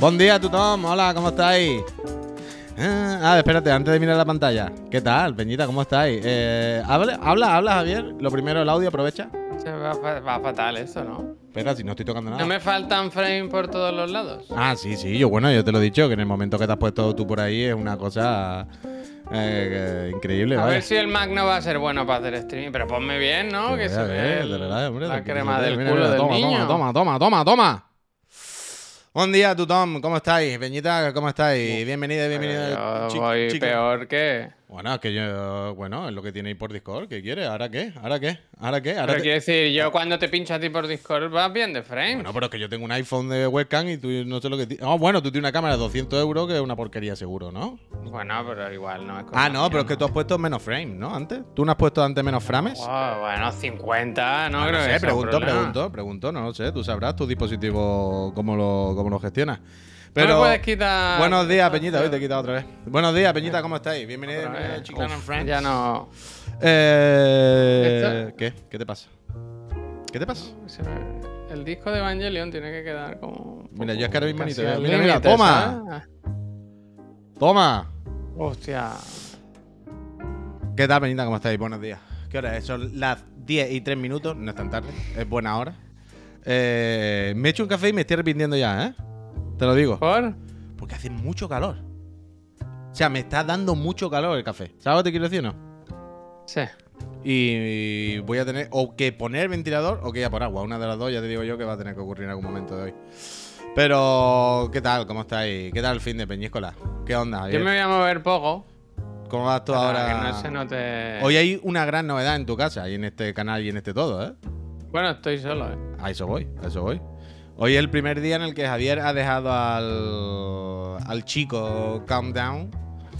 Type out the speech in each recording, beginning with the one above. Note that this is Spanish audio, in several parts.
Buen día, Tutom. Hola, ¿cómo estáis? Ah, ah, espérate, antes de mirar la pantalla. ¿Qué tal, Peñita? ¿Cómo estáis? Eh, habla, habla, habla, Javier. Lo primero, el audio, aprovecha. Va, va fatal eso, ¿no? Espera, si no estoy tocando nada. ¿No me faltan frames por todos los lados? Ah, sí, sí, yo bueno, yo te lo he dicho, que en el momento que te has puesto tú por ahí es una cosa eh, increíble, A ¿vale? ver si el Mac no va a ser bueno para hacer streaming, pero ponme bien, ¿no? Que se ve el- de verdad, hombre, la crema del mira, culo mira, del toma, niño. Toma, toma, toma, toma. Buen día, Tutom, ¿cómo estáis? Peñita, ¿cómo estáis? Bienvenida, Yo bienvenida. chi- voy peor que... Bueno, es que yo, bueno, es lo que tiene ahí por Discord. ¿Qué quieres? ¿Ahora qué? ¿Ahora qué? ¿Ahora qué? ¿Ahora Pero te- quiero decir, yo cuando te pincho a ti por Discord vas bien de frame. Bueno, pero es que yo tengo un iPhone de webcam y tú no sé lo que... ti- Ah, bueno, tú tienes una cámara de 200 euros que es una porquería seguro, ¿no? Bueno, pero igual no es como Ah, no, pero es que tú has puesto menos frame, ¿no? Antes. ¿Tú no has puesto antes menos frames? Oh, bueno, 50, no Ah, creo no sé, pregunto, pregunto, pregunto, no lo sé. Tú sabrás tu dispositivo cómo lo, cómo lo gestionas. ¿No Pero... puedes quitar... Buenos días, Peñita. Hoy te he quitado otra vez. Buenos días, Peñita, ¿cómo estáis? Bienvenido, bienvenido, and Friends. Ya no... Eh. ¿Qué? ¿Qué te pasa? ¿Qué te pasa? El disco de Evangelion tiene que quedar como... Mira, yo es que ahora mismo ni casi te veo. al Mira, mira, toma. ¡Toma! Hostia. ¿Qué tal, Peñita? ¿Cómo estáis? Buenos días. ¿Qué hora es? Son las 10 y 3 minutos, no es tan tarde, es buena hora. Eh, me he hecho un café y me estoy arrepintiendo ya, ¿eh? Te lo digo. ¿Por? Porque hace mucho calor. O sea, me está dando mucho calor el café. ¿Sabes lo que te quiero decir o no? Sí. Y voy a tener o que poner ventilador o que ir a por agua. Una de las dos ya te digo yo que va a tener que ocurrir en algún momento de hoy. Pero, ¿qué tal? ¿Cómo estáis? ¿Qué tal el fin de Peñíscola? ¿Qué onda? Yo me voy a mover poco. ¿Cómo vas tú para ahora? Que no se note. Hoy hay una gran novedad en tu casa y en este canal y en este todo, ¿eh? Bueno, estoy solo, ¿eh? A eso voy, a eso voy. Hoy es el primer día en el que Javier ha dejado al, al chico Calm Down,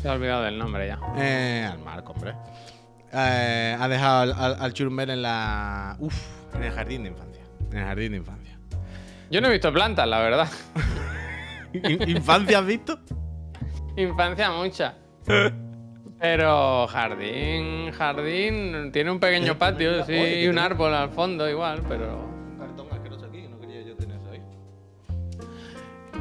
Se ha olvidado del nombre ya. eh, al Marco, hombre. Eh, ha dejado al, al, al Churumber en la. Uf, en el jardín de infancia. En el jardín de infancia. Yo no he visto plantas, la verdad. ¿In- ¿Infancia has visto? Infancia mucha. Pero jardín, jardín. Tiene un pequeño patio, sí, Oye, y un árbol al fondo igual, pero.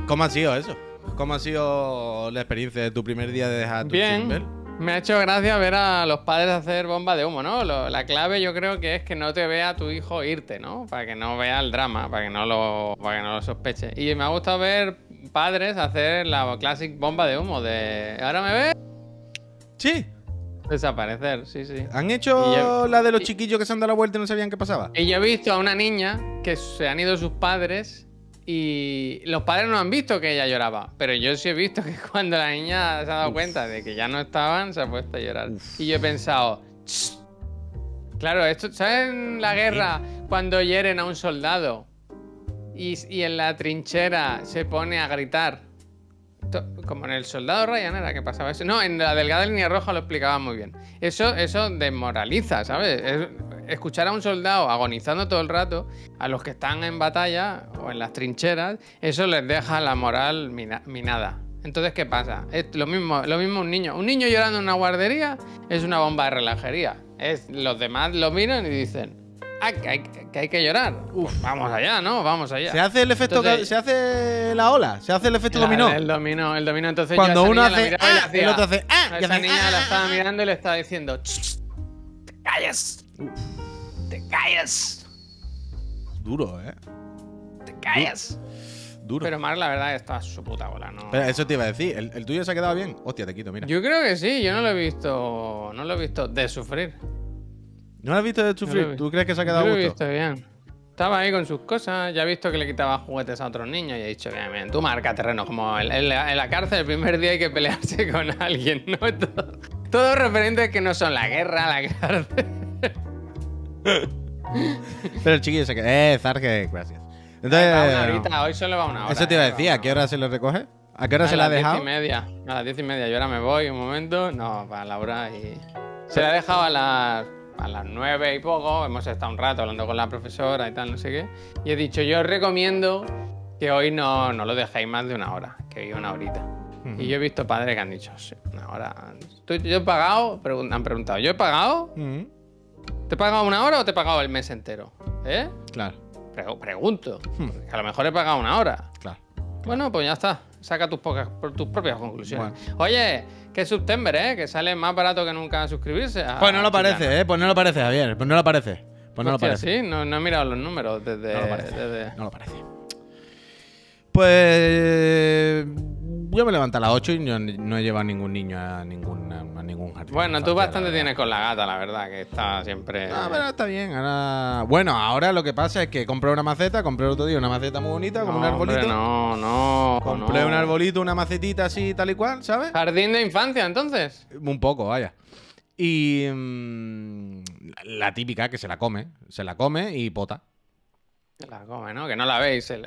¿Cómo ha sido eso? ¿Cómo ha sido la experiencia de tu primer día de dejar tu? Bien. Me ha hecho gracia ver a los padres hacer bomba de humo, ¿no? Lo- la clave yo creo que es que no te vea tu hijo irte, ¿no? Para que no vea el drama, para que no lo, para que no lo sospeche. Y me ha gustado ver padres hacer la classic bomba de humo de ¿ahora me ves? Sí. Desaparecer, sí, sí. ¿Han hecho yo- la de los y- chiquillos que se han dado la vuelta y no sabían qué pasaba? Y yo he visto a una niña que se han ido sus padres y los padres no han visto que ella lloraba, pero yo sí he visto que cuando la niña se ha dado cuenta de que ya no estaban, se ha puesto a llorar. Y yo he pensado, claro, esto, ¿sabes en la guerra cuando hieren a un soldado y, y en la trinchera se pone a gritar? Como en el soldado Ryan era que pasaba eso. No, en la delgada línea roja lo explicaba muy bien. Eso, eso desmoraliza, ¿sabes? Es- escuchar a un soldado agonizando todo el rato, a los que están en batalla o en las trincheras, eso les deja la moral mina- minada. Entonces, ¿qué pasa? Es lo mismo, lo mismo un niño. Un niño llorando en una guardería es una bomba de relajería. Es, los demás lo miran y dicen, ah, que hay que, hay que llorar. Uf, vamos allá, ¿no? Vamos allá. Se hace el efecto, Entonces- se hace la ola, se hace el efecto La- dominó. El dominó, el dominó. Entonces Cuando yo a esa uno niña la hace miraba y ah, hacía- el otro hace ah, esa hace, niña ah, la ah, estaba ah. mirando y le estaba diciendo, "Ch, ch, te calles. Duro, eh. Te calles. Duro. Pero Mar, la verdad, está a su puta bola, ¿no? Pero eso te iba a decir, ¿el, el tuyo se ha quedado bien? Hostia, te quito, mira. Yo creo que sí, yo no lo he visto. No lo he visto de sufrir. ¿No lo has visto de No sufrir? visto. ¿Tú crees que se ha Yo quedado a lo he visto bien. Estaba ahí con sus cosas, ya he visto que le quitaba juguetes a otros niños y he dicho, bien, bien, tú marca terreno, como en, en la, en la cárcel el primer día hay que pelearse con alguien, ¿no? Todo, todos referentes que no son la guerra, la cárcel. Pero el chiquillo se queda. Eh, Zarge, gracias. Entonces, Va una horita, hoy solo va una hora. eso te iba a decir, ¿a qué hora se le recoge? ¿A qué hora A se la ha las dejado? diez y media. A las diez y media. Yo ahora me voy un momento. No, para Laura y. Se la ha dejado a las, a las nueve y poco. Hemos estado un rato hablando con la profesora y tal, no sé qué. Y he dicho, yo os recomiendo que hoy no, no lo dejéis más de una hora, que hoy una horita. Y yo he visto padres que han dicho, sí, una hora. ¿Tú- ¿Yo he pagado? Han preguntado, ¿yo he pagado? Mm, ¿Te he pagado una hora o te he pagado el mes entero? ¿Eh? Claro, Pregu- pregunto. Hmm. A lo mejor he pagado una hora. claro. Bueno, pues ya está. Saca tus, pocas, tus propias conclusiones. Oye, que es September, ¿eh? Que sale más barato que nunca suscribirse. a Pues no lo parece, ¿eh? Pues no lo parece, Javier. Pues no lo parece. Pues no lo parece. sí, no, no he mirado los números desde. No lo parece. desde- No lo parece. Pues. Yo me levanto a las 8 y no, no he llevado a ningún niño a ningún, a ningún jardín. Bueno, tú bastante tienes con la gata, la verdad, que está siempre. Ah, pero está bien. Ahora... Bueno, ahora lo que pasa es que compré una maceta, compré el otro día una maceta muy bonita, como un No, hombre, arbolito. No, no. compré no. un arbolito, una macetita así, tal y cual, ¿sabes? Jardín de infancia, entonces. Un poco, vaya. Y mm, la típica que se la come, se la come y pota. La come, ¿no? Que no la veis. se.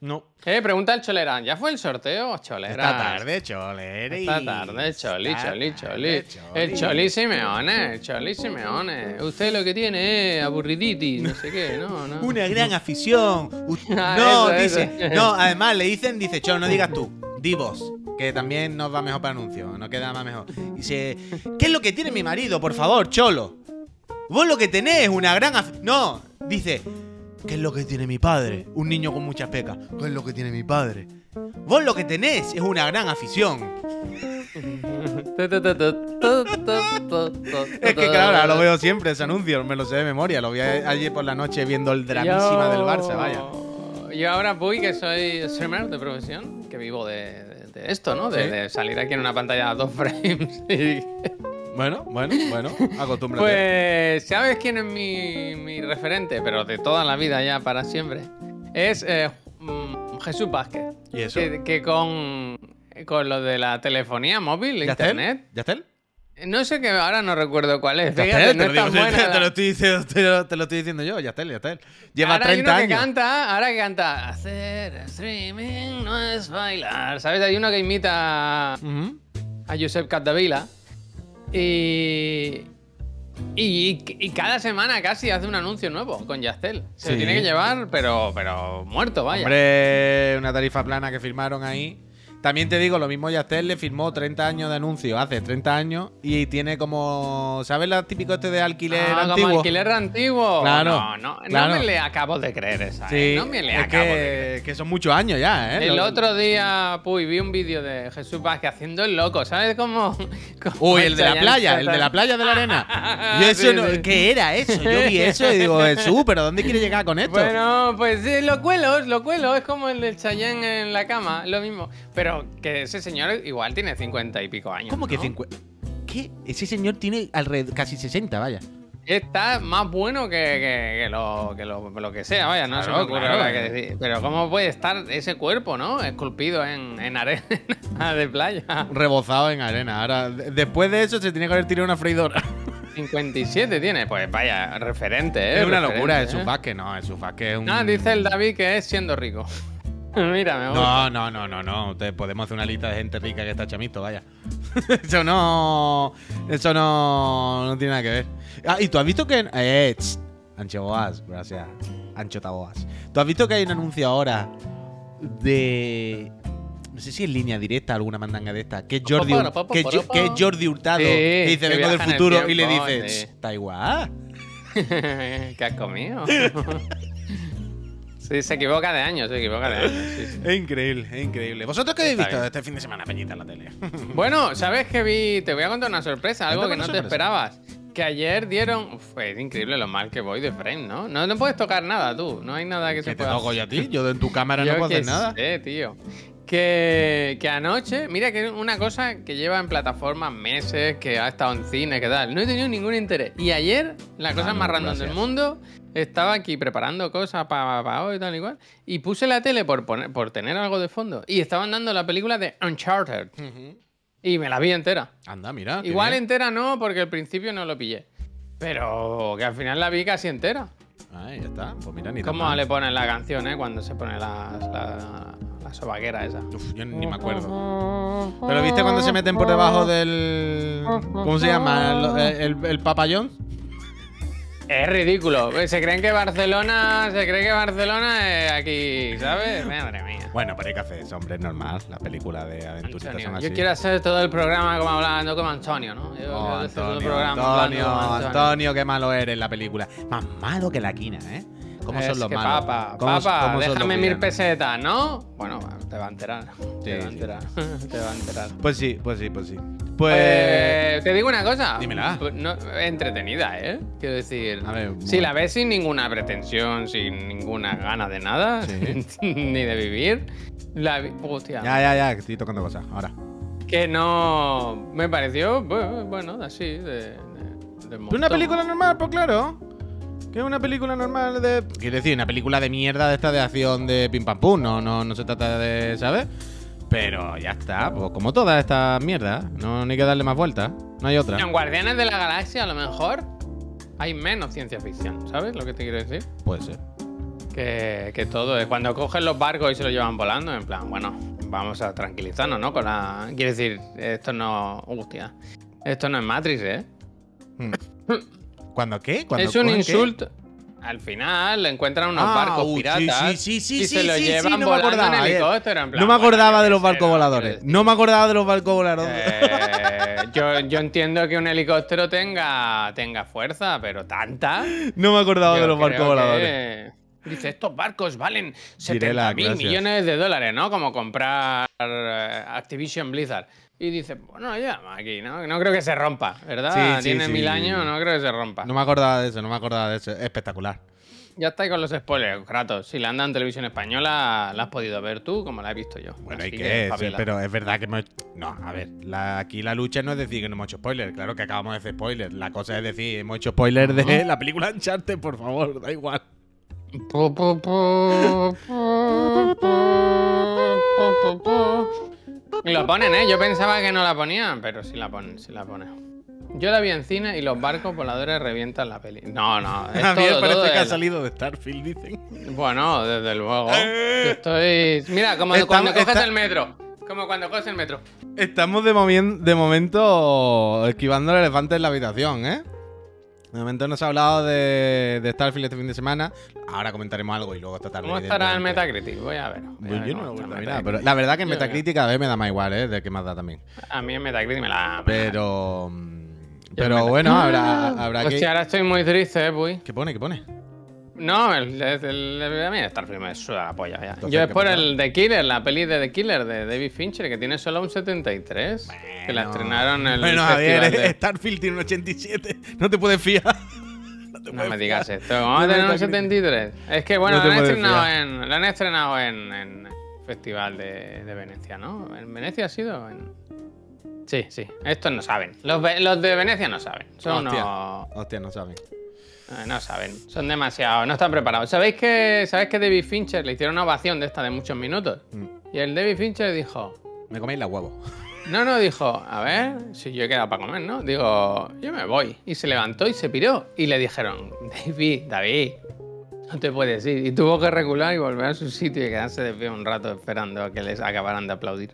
No. Eh, pregunta el Cholerán. ¿Ya fue el sorteo, Cholera? Esta tarde, Choleri. Esta tarde, Choli, Esta Choli, Choli. El Choli Simeone, el Choli Simeone. Usted lo que tiene es aburriditis, no sé qué, no, no. Una gran afición. Ah, no, eso, dice. eso. No, además le dicen, dice, Cholo, no digas tú. Di vos. Que también nos va mejor para anuncio. Nos queda más mejor. Dice, ¿qué es lo que tiene mi marido? Por favor, Cholo. Vos lo que tenés es una gran afición. No, dice, ¿qué es lo que tiene mi padre? Un niño con muchas pecas. ¿Qué es lo que tiene mi padre? Vos lo que tenés es una gran afición. Es que claro, ahora lo veo siempre ese anuncio, me lo sé de memoria. Lo vi ayer por la noche viendo el dramísima del Barça, vaya. Yo ahora voy que soy streamer de profesión, que vivo de, de- de esto, ¿no? De, Sí. de salir aquí en una pantalla a dos frames. y- Bueno, bueno, bueno, acostúmbrate. Pues, ¿sabes quién es mi, mi referente? Pero de toda la vida ya, para siempre. Es eh, mm, Jesús Vázquez. ¿Y eso? Que, que con, con lo de la telefonía móvil, internet. ¿Ya está él? No sé que ahora no recuerdo cuál es. Fíjate, no te, es lo tan digo, buena. te lo estoy diciendo, te lo, te lo estoy diciendo yo, ya está él, ya está él. Lleva ahora hay 30 uno que años. canta, ahora que canta, hacer streaming no es bailar. ¿Sabes? Hay uno que imita a Josep Capdevila y, y, y cada semana casi hace un anuncio nuevo con Yastel. Se lo tiene que llevar, pero, pero muerto, vaya. Hombre, una tarifa plana que firmaron ahí. También te digo, lo mismo Yastel le firmó 30 años de anuncio hace 30 años y tiene como, ¿sabes lo típico este de alquiler Ah, como antiguo? alquiler antiguo. Claro, No, no, claro. no me le acabo de creer esa. Sí, eh, No me le es acabo de creer. que, que son muchos años ya, ¿eh? El Lo- otro día, puy, vi un vídeo de Jesús Vázquez haciendo el loco, ¿sabes cómo? cómo Uy, el de la playa, el de la playa de la arena. Yo eso Sí, no- sí. ¿Qué era eso? Yo vi eso y digo, Jesús, ¿pero dónde quiere llegar con esto? Bueno, pues sí, lo cuelo, lo cuelo, es como el del Chayanne en la cama, lo mismo. Pero que ese señor igual tiene cincuenta y pico años. ¿Cómo que ¿no? 50? ¿Qué? Ese señor tiene alrededor casi 60, vaya. Está más bueno que, que- que lo, que, lo, lo que sea, vaya, no se me Claro, ocurre claro. ahora qué decir. Pero ¿cómo puede estar ese cuerpo, no? Esculpido en, en arena de playa. Rebozado en arena. Ahora, de- después de eso se tiene que haber tirado una freidora. 57 tiene, pues vaya, referente, ¿eh? es una referente, locura, ¿eh? es su Vázquez, no, es su Vázquez es un... Ah, dice el David que es siendo rico. Mira, me gusta. No, no, no, no, no. Podemos hacer una lista de gente rica que está chamito, vaya. eso no. Eso no. No tiene nada que ver. Ah, y tú has visto que. Eh, tss, Ancho Boas, gracias. Ancho Taboas. ¿Tú has visto que hay un anuncio ahora de. No sé si en línea directa alguna mandanga de esta. Que es Jordi, que es que Jordi Hurtado. Sí, que dice, vengo del futuro. Y le dice, sí. "Tss, está igual. ¿Qué has comido? Sí, se equivoca de años, se equivoca de años. sí, sí. Es increíble, es increíble. ¿Vosotros qué habéis Está visto bien. este fin de semana, Peñita, en la tele? Bueno, ¿sabes qué vi? Te voy a contar una sorpresa, algo que no una te sorpresa. esperabas. Que ayer dieron. Uf, es increíble lo mal que voy de frame, ¿no? No, no puedes tocar nada tú. No hay nada que se te pueda toco yo a ti. Yo en tu cámara no Yo puedo hacer nada. sé, tío. Que, que anoche, mira que una cosa que lleva en plataformas meses, que ha estado en cine, que tal. No he tenido ningún interés. Y ayer, la cosa Ah, no, más random gracias. del mundo, estaba aquí preparando cosas para hoy y tal igual. Y puse la tele por, poner, por tener algo de fondo. Y estaban dando la película de Uncharted. Y me la vi entera. Anda, mira. Igual entera no, porque al principio no lo pillé. Pero que al final la vi casi entera. Ahí ya está. Pues mira, ni ¿Cómo le ponen la canción, eh? Cuando se pone la, la, la sobaquera esa. Uf, yo ni me acuerdo. Pero viste cuando se meten por debajo del. ¿Cómo se llama? El, el, el papayón. Es ridículo. Se creen que Barcelona. Se cree que Barcelona es aquí, ¿sabes? Madre mía. Bueno, pero hay que hacer eso, hombre, es normal. Las películas de aventuritas Antonio, son así. Yo quiero hacer todo el programa como hablando como Antonio, ¿no? Yo Oh, hacer todo el Antonio, programa Antonio, como Antonio, qué malo eres en la película. Más malo que la quina, ¿eh? ¿Cómo es son los que malos? Papa, ¿Cómo- papa, cómo déjame mil pesetas, ¿no? Bueno, te va a enterar. te va a sí. enterar. te va a enterar. Pues sí, pues sí, pues sí. Pues. Eh, te digo una cosa. Dímela. Pues no- entretenida, ¿eh? Quiero decir. A ver, si bueno. la ves sin ninguna pretensión, sin ninguna gana de nada, Sí. ni de vivir, la vi- hostia, Ya, ya, ya, que estoy tocando cosas. Ahora. que no me pareció, bu- bueno, así, de. de- de ¿Una película normal? Pues claro. Que es una película normal de. Quiero decir, una película de mierda de esta de acción de pim pam pum. No, no, no se trata de. ¿Sabes? Pero ya está, pues como todas estas mierdas. No hay que darle más vueltas. No hay otra. En Guardianes de la Galaxia, a lo mejor, hay menos ciencia ficción, ¿sabes lo que te quiero decir? Puede ser. Que, que todo es cuando cogen los barcos y se los llevan volando, en plan, bueno, vamos a tranquilizarnos, ¿no? Con la. Quiero decir, esto no. Hostia. Esto no es Matrix, ¿eh? Hmm. ¿Cuándo qué? ¿Cuándo es un qué? insulto. Al final le encuentran unos Ah, barcos uh, piratas sí, sí, sí, y se los llevan no volando en bien. helicóptero. en plan, No me acordaba de los barcos ¿no? voladores. No me acordaba de los barcos voladores. eh, yo, yo entiendo que un helicóptero tenga, tenga fuerza, pero tanta. No me acordaba Yo de los barcos voladores. que- Dice, estos barcos valen Diré la 70 mil millones de dólares, ¿no? Como comprar eh, Activision Blizzard. Y dice, bueno, ya, aquí, ¿no? No creo que se rompa, ¿verdad? Sí, Tiene sí. mil años, no creo que se rompa. No me acordaba de eso, no me acordaba de eso. Espectacular. Ya está ahí con los spoilers, Kratos. Si la andan en televisión española, la has podido ver tú, como la he visto yo. Bueno, Así ¿y que qué espabila. Pero es verdad que hemos... No, a ver, la- aquí la lucha no es decir que no hemos hecho spoilers. Claro que acabamos de hacer spoilers. La cosa es decir, hemos hecho spoilers de la película Uncharted, por favor, da igual. Lo ponen, ¿eh? Yo pensaba que no la ponían, pero sí la ponen, sí la ponen. Yo la vi en cine y los barcos voladores revientan la peli. No, no, es a mí me parece todo que ha salido de Starfield, dicen. Bueno, desde luego. Eh. Yo estoy... Mira, como Estamos- cuando coges está- el metro. Como cuando coges el metro. Estamos de momento esquivando el elefante en la habitación, ¿eh? De momento nos ha hablado de, de Starfield este fin de semana. Ahora comentaremos algo y luego esta tarde. ¿Cómo estará el. Metacritic? Voy a ver. voy a Pues ver yo no vuelto a mirar, pero la verdad que en Metacritic cada vez me da más igual, ¿eh? De que más da también. A mí en Metacritic me la... me la- Pero. Pero bueno, habrá, habrá Hostia, que. ahora estoy muy triste, eh, Puy. ¿Qué pone? ¿Qué pone? No, el, el, el- a mí Starfield me suda la polla ya. Entonces, Yo es ¿qué por pasa? el The Killer, la peli de The Killer de David Fincher, que tiene solo un 73. que la Bueno. estrenaron en el Bueno, festival de- Starfield tiene un 87. No te puedes fiar. No, te No puedes me digas fiar. esto. ¿Cómo va a tener un Metacritic. 73? Es que bueno, No la, han estrenado en, la han estrenado en, Festival de, de Venecia, ¿no? ¿En Venecia ha sido? En... Sí, sí. Estos no saben. Los de Venecia no saben. Son Hostia. unos... Hostia, no saben. Eh, No saben, son demasiado, no están preparados. ¿Sabéis que, ¿Sabéis que David Fincher le hicieron una ovación de esta de muchos minutos? Mm. Y el David Fincher dijo, Me coméis la huevo. no, no, dijo, a ver, si yo he quedado para comer, ¿no? Digo, yo me voy. Y se levantó y se piró. Y le dijeron, David, David, no te puedes ir. Y tuvo que recular y volver a su sitio y quedarse de pie un rato esperando a que les acabaran de aplaudir.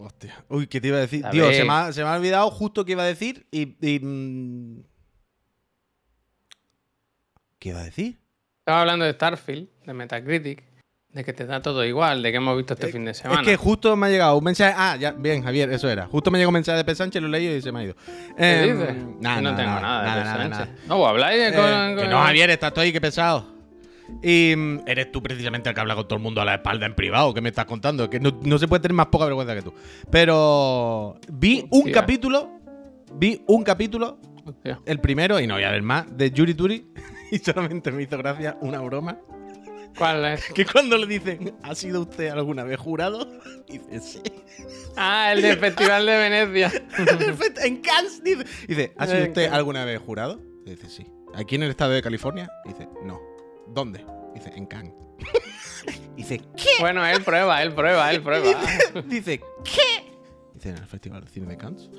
Hostia. Uy, ¿qué te iba a decir? Tío, se me, ha, se me ha olvidado justo qué iba a decir y. y, mm, ¿Qué iba a decir? Estaba hablando de Starfield, de Metacritic, de que te da todo igual, de que hemos visto este Eh, fin de semana. Es que justo me ha llegado un mensaje. Ah, ya, bien, Javier, eso era. Justo me llegó un mensaje de P. Sánchez, lo he leído y se me ha ido. ¿Qué Em, dices? No nada, tengo nada, nada, de nada, nada. No, habláis Eh, con, que no, Javier, estás tú ahí, qué pesado. Y mm, eres tú precisamente el que habla con todo el mundo a la espalda en privado, que me estás contando, que no, no se puede tener más poca vergüenza que tú. Pero vi un capítulo, vi un capítulo, Hostia. el primero, y no voy a ver más, de Yuri Turi, y solamente me hizo gracia una broma, ¿Cuál es? que cuando le dicen, ¿ha sido usted alguna vez jurado? Dice, sí. Ah, el del Festival de Venecia. En Cannes, dice, dice, ¿ha sido usted alguna vez jurado? Dice, sí. ¿Aquí en el estado de California? Dice, no. ¿Dónde? Dice, en Cannes. Dice, ¿qué? Bueno, él prueba, él prueba, él prueba. Dice, ¿qué? Dice, en el Festival de Cine de Cannes.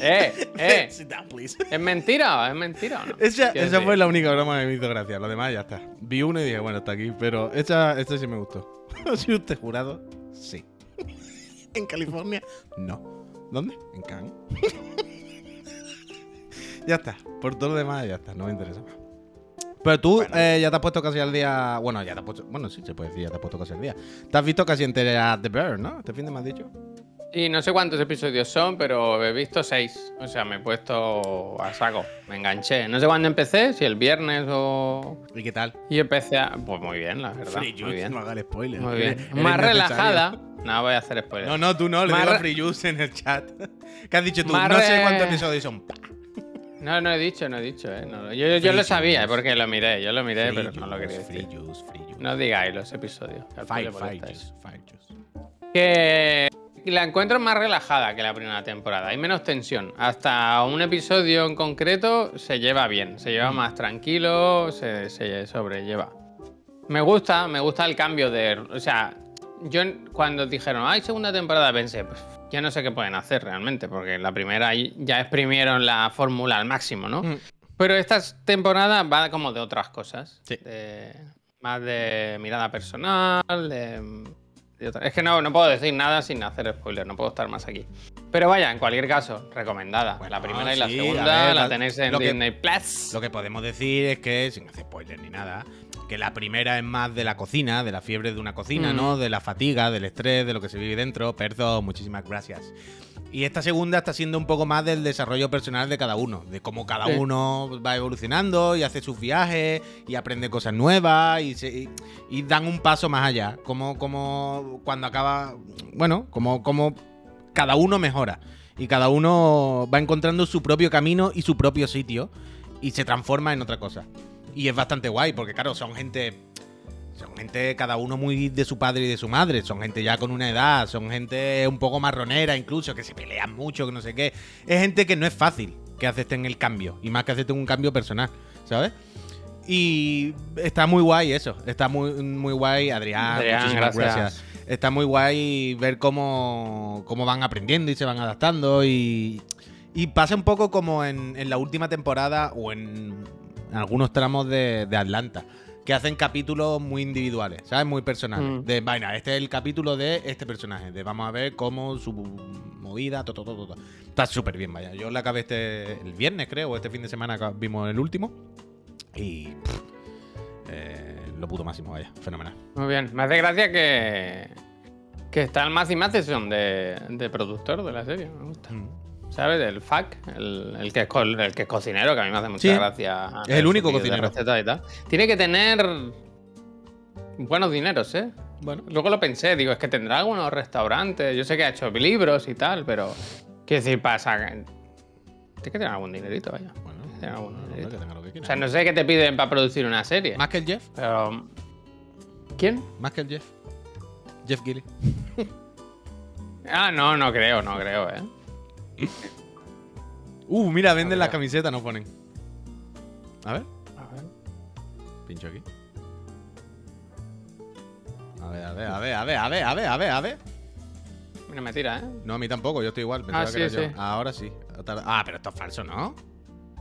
Eh, eh. Sit down, please. ¿Es mentira es mentira o no? Esa, fue la única broma que me hizo gracia. Lo demás ya está. Vi uno y dije, bueno, está aquí. Pero esa sí me gustó. ¿Ha sido usted jurado? Sí. ¿En California? No. ¿Dónde? En Cannes. ya está. Por todo lo demás ya está. No me interesa más. Pero tú Bueno. eh, ya te has puesto casi al día. Bueno, ya te has puesto. Bueno, sí, se puede decir, ya te has puesto casi al día. Te has visto casi entera The Bear, ¿no? Este fin de me has dicho. Y no sé cuántos episodios son, pero he visto seis. O sea, me he puesto a saco. Me enganché. No sé cuándo empecé, si el viernes o. ¿Y qué tal? Y empecé a. Pues muy bien, la verdad. Free muy Juice, bien. no hagas spoiler. Muy bien. eres Más relajada. No voy a hacer spoilers. No, no, tú no, le Más digo a Free Juice en el chat. ¿Qué has dicho tú? Más No sé cuántos episodios son. No, no he dicho, no he dicho, eh. No, yo yo lo sabía, juice. porque lo miré, yo lo miré, Free pero no lo quería decir. Free juice, free juice. No digáis los episodios. fire molestáis. juice, fire juice. Que la encuentro más relajada que la primera temporada. Hay menos tensión. Hasta un episodio en concreto se lleva bien. Se lleva más tranquilo, se, se sobrelleva. Me gusta, me gusta el cambio de. O sea, yo cuando dijeron, hay segunda temporada, pensé, pues ya no sé qué pueden hacer realmente, porque la primera ya exprimieron la fórmula al máximo, ¿no? Mm. Pero esta temporada va como de otras cosas. Sí. De- más de mirada personal, de, Es que no, no puedo decir nada sin hacer spoiler, no puedo estar más aquí. Pero vaya, en cualquier caso, recomendada. Bueno, la primera y la segunda ver, la tenéis en que- Disney Plus. Lo que podemos decir es que, sin hacer spoiler ni nada, que la primera es más de la cocina, de la fiebre de una cocina, Mm. ¿no? De la fatiga, del estrés, de lo que se vive dentro. Perdón, muchísimas gracias. Y esta segunda está siendo un poco más del desarrollo personal de cada uno, de cómo cada Sí. uno va evolucionando y hace sus viajes y aprende cosas nuevas y, se- y- y dan un paso más allá. Como, como cuando acaba, bueno, como, como cada uno mejora y cada uno va encontrando su propio camino y su propio sitio y se transforma en otra cosa. Y es bastante guay porque, claro, son gente son gente, cada uno muy de su padre y de su madre. Son gente ya con una edad. Son gente un poco marronera, incluso, que se pelean mucho, que no sé qué. Es gente que no es fácil que acepten el cambio. Y más que acepten un cambio personal, ¿sabes? Y está muy guay eso. Está muy, muy guay, Adrián. Adrián, muchísimas gracias. gracias. Está muy guay ver cómo, cómo van aprendiendo y se van adaptando. Y, y pasa un poco como en, en la última temporada o en, en algunos tramos de, de Atlanta. Que hacen capítulos muy individuales, ¿sabes? Muy personales. Mm. De, vaina, este es el capítulo de este personaje. De vamos a ver cómo su movida, todo, todo, todo. Está súper bien, vaya. Yo la acabé este, el viernes, creo, o este fin de semana vimos el último. Y. pff, eh, lo puto máximo, vaya. Fenomenal. Muy bien. Me hace gracia que. Que está el Matthew Matheson de, de productor de la serie. Me gusta. Mm. ¿Sabes? El FAC, el, el que es el que es cocinero, que a mí me hace mucha Sí. gracia. Es el único cocinero. recetas y tal. Tiene que tener buenos dineros, ¿eh? Bueno. Luego lo pensé, digo, es que tendrá algunos restaurantes. Yo sé que ha hecho libros y tal, pero. Quiero decir, pasa. Tiene que tener algún dinerito, vaya. Bueno, Tiene que tener algún dinerito. que O sea, no sé qué te piden para producir una serie. Más que el Jeff. Pero. ¿Quién? Más que el Jeff. Jeff Gilly. Ah, no, no creo, no creo, ¿eh? Uh, mira, venden A las ver. camisetas, no ponen. A ver, A ver. pincho aquí. A ver, a ver, a ver, a ver, a ver, a ver, a ver, a ver. Mira, me tira, ¿eh? No, a mí tampoco, yo estoy igual. pensaba Ah, que era sí, yo. sí. Ahora sí. Ah, pero esto es falso, ¿no?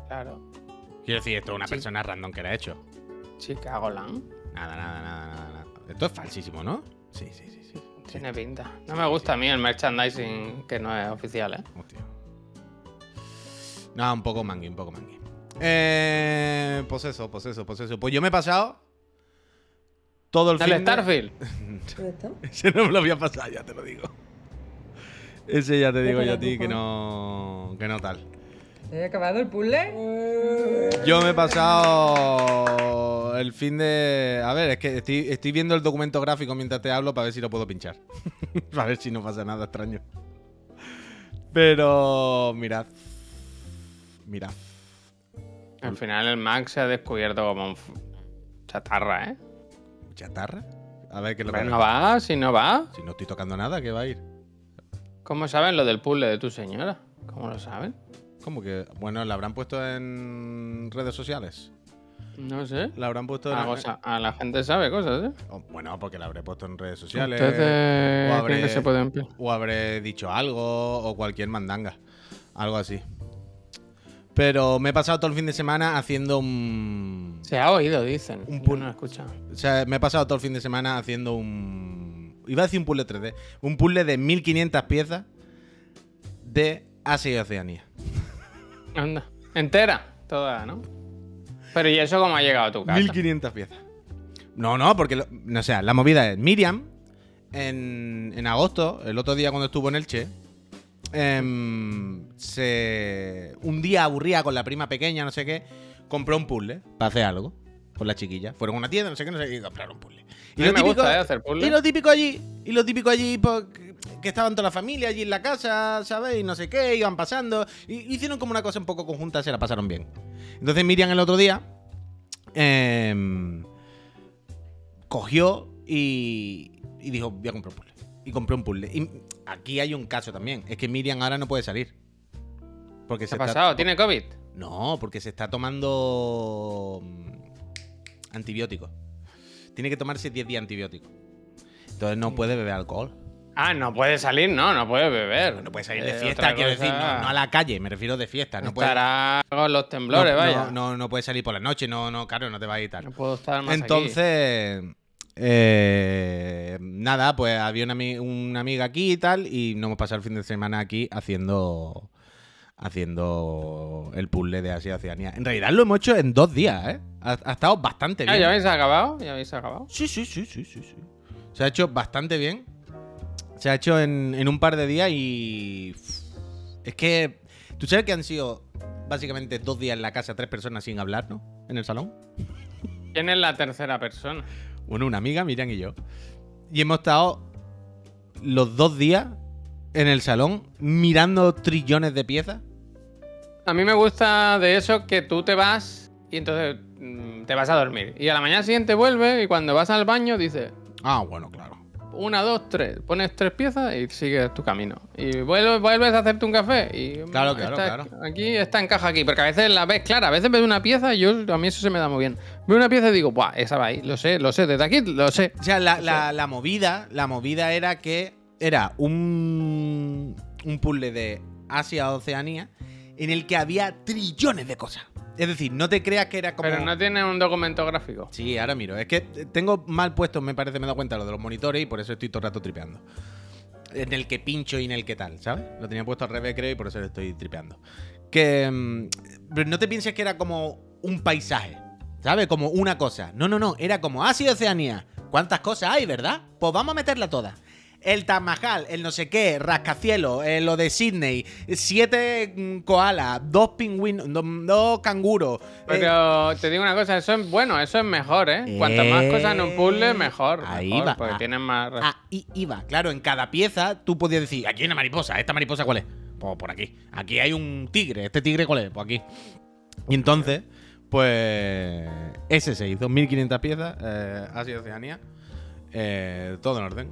Claro. Quiero decir, esto es una Sí. persona random que lo ha hecho. Chicago Land. Nada, nada, nada, nada, nada. Esto es falsísimo, ¿no? Sí, sí, sí. Tiene pinta. No me gusta a mí el merchandising que no es oficial, ¿eh? Hostia. No, un poco mangui, un poco mangui. Eh, pues eso, pues eso, pues eso. Pues yo me he pasado todo el El de- Starfield. Ese no me lo voy a pasar, ya te lo digo. Ese ya te digo yo a ti que no, que no tal. ¿Se ha acabado el puzzle? Yo me he pasado el fin de... A ver, es que estoy, estoy viendo el documento gráfico mientras te hablo para ver si lo puedo pinchar. para ver si no pasa nada extraño. Pero mirad. Mirad. Al final el Mac se ha descubierto como un chatarra, ¿eh? ¿Chatarra? A ver qué lo Pero no va, si no va. Si no estoy tocando nada, ¿qué va a ir? ¿Cómo saben lo del puzzle de tu señora? ¿Cómo lo saben? ¿Cómo que? Bueno, ¿la habrán puesto en redes sociales? No sé. ¿La habrán puesto en... Algo sa- a la gente sabe cosas, ¿eh? Oh, Bueno, porque la habré puesto en redes sociales. Ustedes o habré- que se pueden... pi- O habré dicho algo o cualquier mandanga. Algo así. Pero me he pasado todo el fin de semana haciendo un. Se ha oído, dicen. Un puzzle. no escuchado. O sea, me he pasado todo el fin de semana haciendo un. Iba a decir un puzzle 3D. Un puzzle de 1500 piezas de Asia y Oceanía. Anda. Entera, toda, ¿no? Pero ¿y eso cómo ha llegado a tu casa? 1500 piezas. No, no, porque. no, sea, la movida es Miriam. En, en agosto, el otro día cuando estuvo en Elche, em, se, un día aburría con la prima pequeña, no sé qué, compró un puzzle para hacer algo con la chiquilla. Fueron a una tienda, no sé qué, no sé qué, y compraron un puzzle. A mí me gusta, ¿eh? hacer puzzles. y lo típico allí, y lo típico allí, pues, que estaban toda la familia allí en la casa, ¿sabes? Y no sé qué, iban pasando. Y hicieron como una cosa un poco conjunta, se la pasaron bien. Entonces Miriam el otro día em, cogió y, y dijo, voy a comprar un puzzle. Y compró un puzzle. Y aquí hay un caso también. Es que Miriam ahora no puede salir. Porque ¿Qué se ha está- pasado? ¿Tiene COVID? No, porque se está tomando antibióticos. Tiene que tomarse 10 días antibióticos. Entonces no puede beber alcohol. Ah, no puede salir, no, no puede beber. No puede salir de Eh, fiesta, quiero cosa- decir, no, no a la calle, me refiero de fiesta. No puede, Estará con los temblores, no, vaya. no, no, no puede salir por la noche, no, no, claro, no te va a quitar. No puedo estar más aquí. Entonces, eh, nada, pues había una, ami- una amiga aquí y tal, y nos hemos pasado el fin de semana aquí haciendo haciendo el puzzle de Asia Oceanía. En realidad lo hemos hecho en dos días, ¿eh? Ha, ha estado bastante Ah, bien. ¿Ya habéis acabado? ¿Ya habéis acabado? Sí, sí, sí, sí, sí, sí. Se ha hecho bastante bien. Se ha hecho en, en un par de días y. Es que. ¿Tú sabes que han sido básicamente dos días en la casa, tres personas sin hablar, ¿no? En el salón. ¿Quién es la tercera persona? Bueno, una amiga, Miriam y yo. Y hemos estado los dos días en el salón mirando trillones de piezas. A mí me gusta de eso que tú te vas y entonces mm, te vas a dormir. Y a la mañana siguiente vuelves y cuando vas al baño dices, Ah, bueno, claro. una, dos, tres. Pones tres piezas y sigues tu camino. Y vuelves, vuelves a hacerte un café y... mm, Claro, claro, claro. Aquí está encaja aquí, porque a veces la ves clara. A veces ves una pieza y yo, a mí eso se me da muy bien. Veo una pieza y digo, ¡buah! Esa va ahí. Lo sé, lo sé. Desde aquí lo sé. O sea, la, la- la movida, la movida era que era un, un puzzle de Asia Oceanía en el que había trillones de cosas. Es decir, no te creas que era como. Pero no tiene un documento gráfico. Sí, ahora miro. Es que tengo mal puesto, me parece, me he dado cuenta lo de los monitores y por eso estoy todo el rato tripeando. En el que pincho y en el que tal, ¿sabes? Lo tenía puesto al revés, creo, y por eso lo estoy tripeando. Que. mm, Pero no te pienses que era como un paisaje, ¿sabes? Como una cosa. No, no, no. Era como Asia y Oceanía. ¿Cuántas cosas hay, verdad? Pues vamos a meterla todas. El Taj Mahal, el no sé qué, rascacielos, eh, lo de Sydney, siete mm, koalas, dos pingüinos, do- dos canguros. eh, Pero te digo una cosa, eso es bueno, eso es mejor, ¿eh? Cuantas más cosas en un puzzle, mejor. Ahí mejor, va. Porque Ah, tienes más. Ahí iba. Claro, en cada pieza tú podías decir, aquí hay una mariposa, ¿esta mariposa cuál es? Pues por aquí. Aquí hay un tigre, ¿este tigre cuál es? Pues aquí. Y entonces, pues ese se hizo, 1500 piezas, eh, Asia y Oceanía, eh, todo en orden.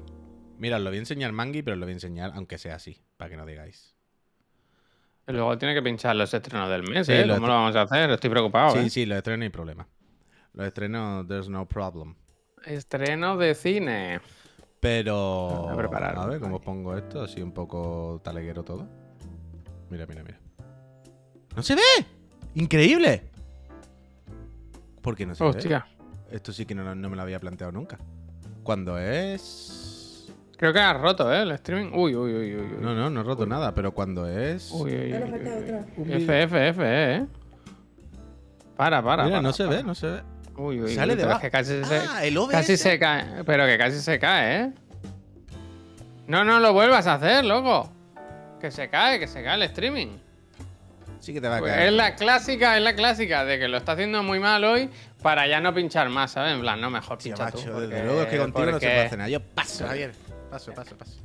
Mira, os lo voy a enseñar Mangui, pero os lo voy a enseñar aunque sea así, para que no digáis. Y luego tiene que pinchar los estrenos del mes, Sí, ¿eh? ¿Cómo lo vamos a hacer? Estoy preocupado, sí, ¿eh? sí, los estrenos no hay problema. Los estrenos, there's no problem. Estreno de cine. Pero. A preparar. A ver cómo pongo esto, así un poco taleguero todo. Mira, mira, mira. ¡No se ve! ¡Increíble! ¿Por qué no se ve? Esto sí que no, no me lo había planteado nunca. Cuando es. Creo que has roto, ¿eh? El streaming. Uy, uy, uy, uy. No, no, no he roto nada, pero cuando es. Uy, uy, uy. F, F, F, ¿eh? Para, para. Mira, para, no se para. ve, no se ve. Uy, uy, Sale uy, pero debajo. es que casi se, Ah, el OBS. casi se cae. Pero que casi se cae, ¿eh? No, no lo vuelvas a hacer, loco. Que se cae, que se cae el streaming. Sí que te va a Pues caer. es la clásica, es la clásica de que lo está haciendo muy mal hoy para ya no pinchar más, ¿sabes? En plan, no, mejor Hostia, pincha tú. macho, porque- desde luego es que contigo no se porque- puede hacer nada. Yo paso, Javier. Paso, paso, paso.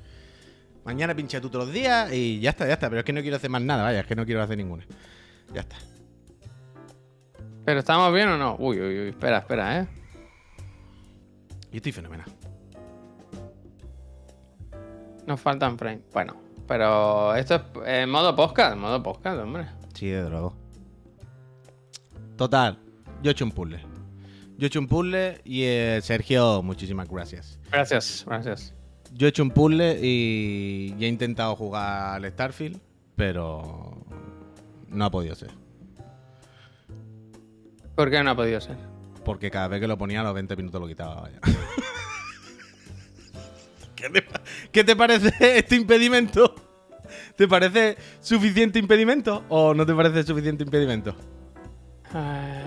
Mañana pincha tú todos los días y ya está, ya está. Pero es que no quiero hacer más nada, vaya, es que no quiero hacer ninguna. Ya está. ¿Pero estamos bien o no? Uy, uy, uy, espera, espera, ¿eh? Yo estoy fenomenal. Nos faltan frames. Bueno, pero esto es en modo podcast, modo podcast, hombre. Sí, de luego. Total, yo he hecho un puzzle. Yo he hecho un puzzle y eh, Sergio, muchísimas gracias. Gracias, gracias. Yo he hecho un puzzle y, y he intentado jugar al Starfield, pero no ha podido ser. ¿Por qué no ha podido ser? Porque cada vez que lo ponía a los 20 minutos lo quitaba, vaya. ¿Qué te, qué te parece este impedimento? ¿Te parece suficiente impedimento o no te parece suficiente impedimento? Eh,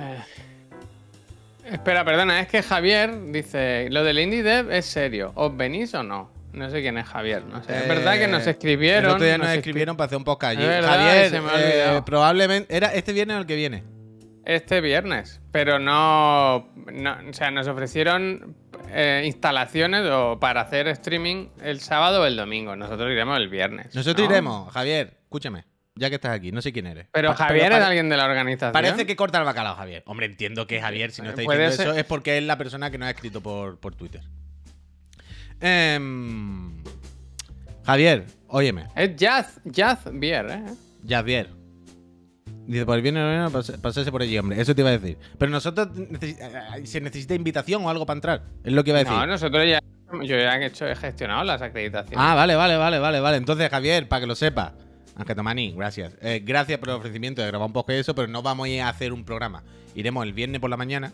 Espera, perdona, es que Javier dice, lo del indie dev es serio, ¿os venís o no? No sé quién es Javier. No sé. Eh, es verdad que nos escribieron. El otro día nos escri- escribieron para hacer un podcast allí. Verdad, Javier, se me ha eh, olvidado. probablemente. ¿Era este viernes o el que viene? Este viernes. Pero no, no- O sea, nos ofrecieron eh, instalaciones o para hacer streaming el sábado o el domingo. Nosotros iremos el viernes. Nosotros ¿no? iremos. Javier, escúchame. Ya que estás aquí, no sé quién eres. Pero Pa- Javier es alguien de la organización. Parece que corta el bacalao, Javier. Hombre, entiendo que Javier, si no está diciendo ser. eso, es porque es la persona que nos ha escrito por, por Twitter. Em, Javier, óyeme. Es Jazz, Jazz Beer, ¿eh? Javier. Dice, por el pasarse por allí, hombre. Eso te iba a decir. Pero nosotros, eh, ¿se necesita invitación o algo para entrar? Es lo que iba a decir. No, nosotros ya. Yo ya he, hecho, he gestionado las acreditaciones. Ah, vale, vale, vale, vale, vale. Entonces, Javier, para que lo sepa. Tomani, gracias. Eh, gracias por el ofrecimiento de grabar un poco de eso, pero no vamos a ir a hacer un programa. Iremos el viernes por la mañana.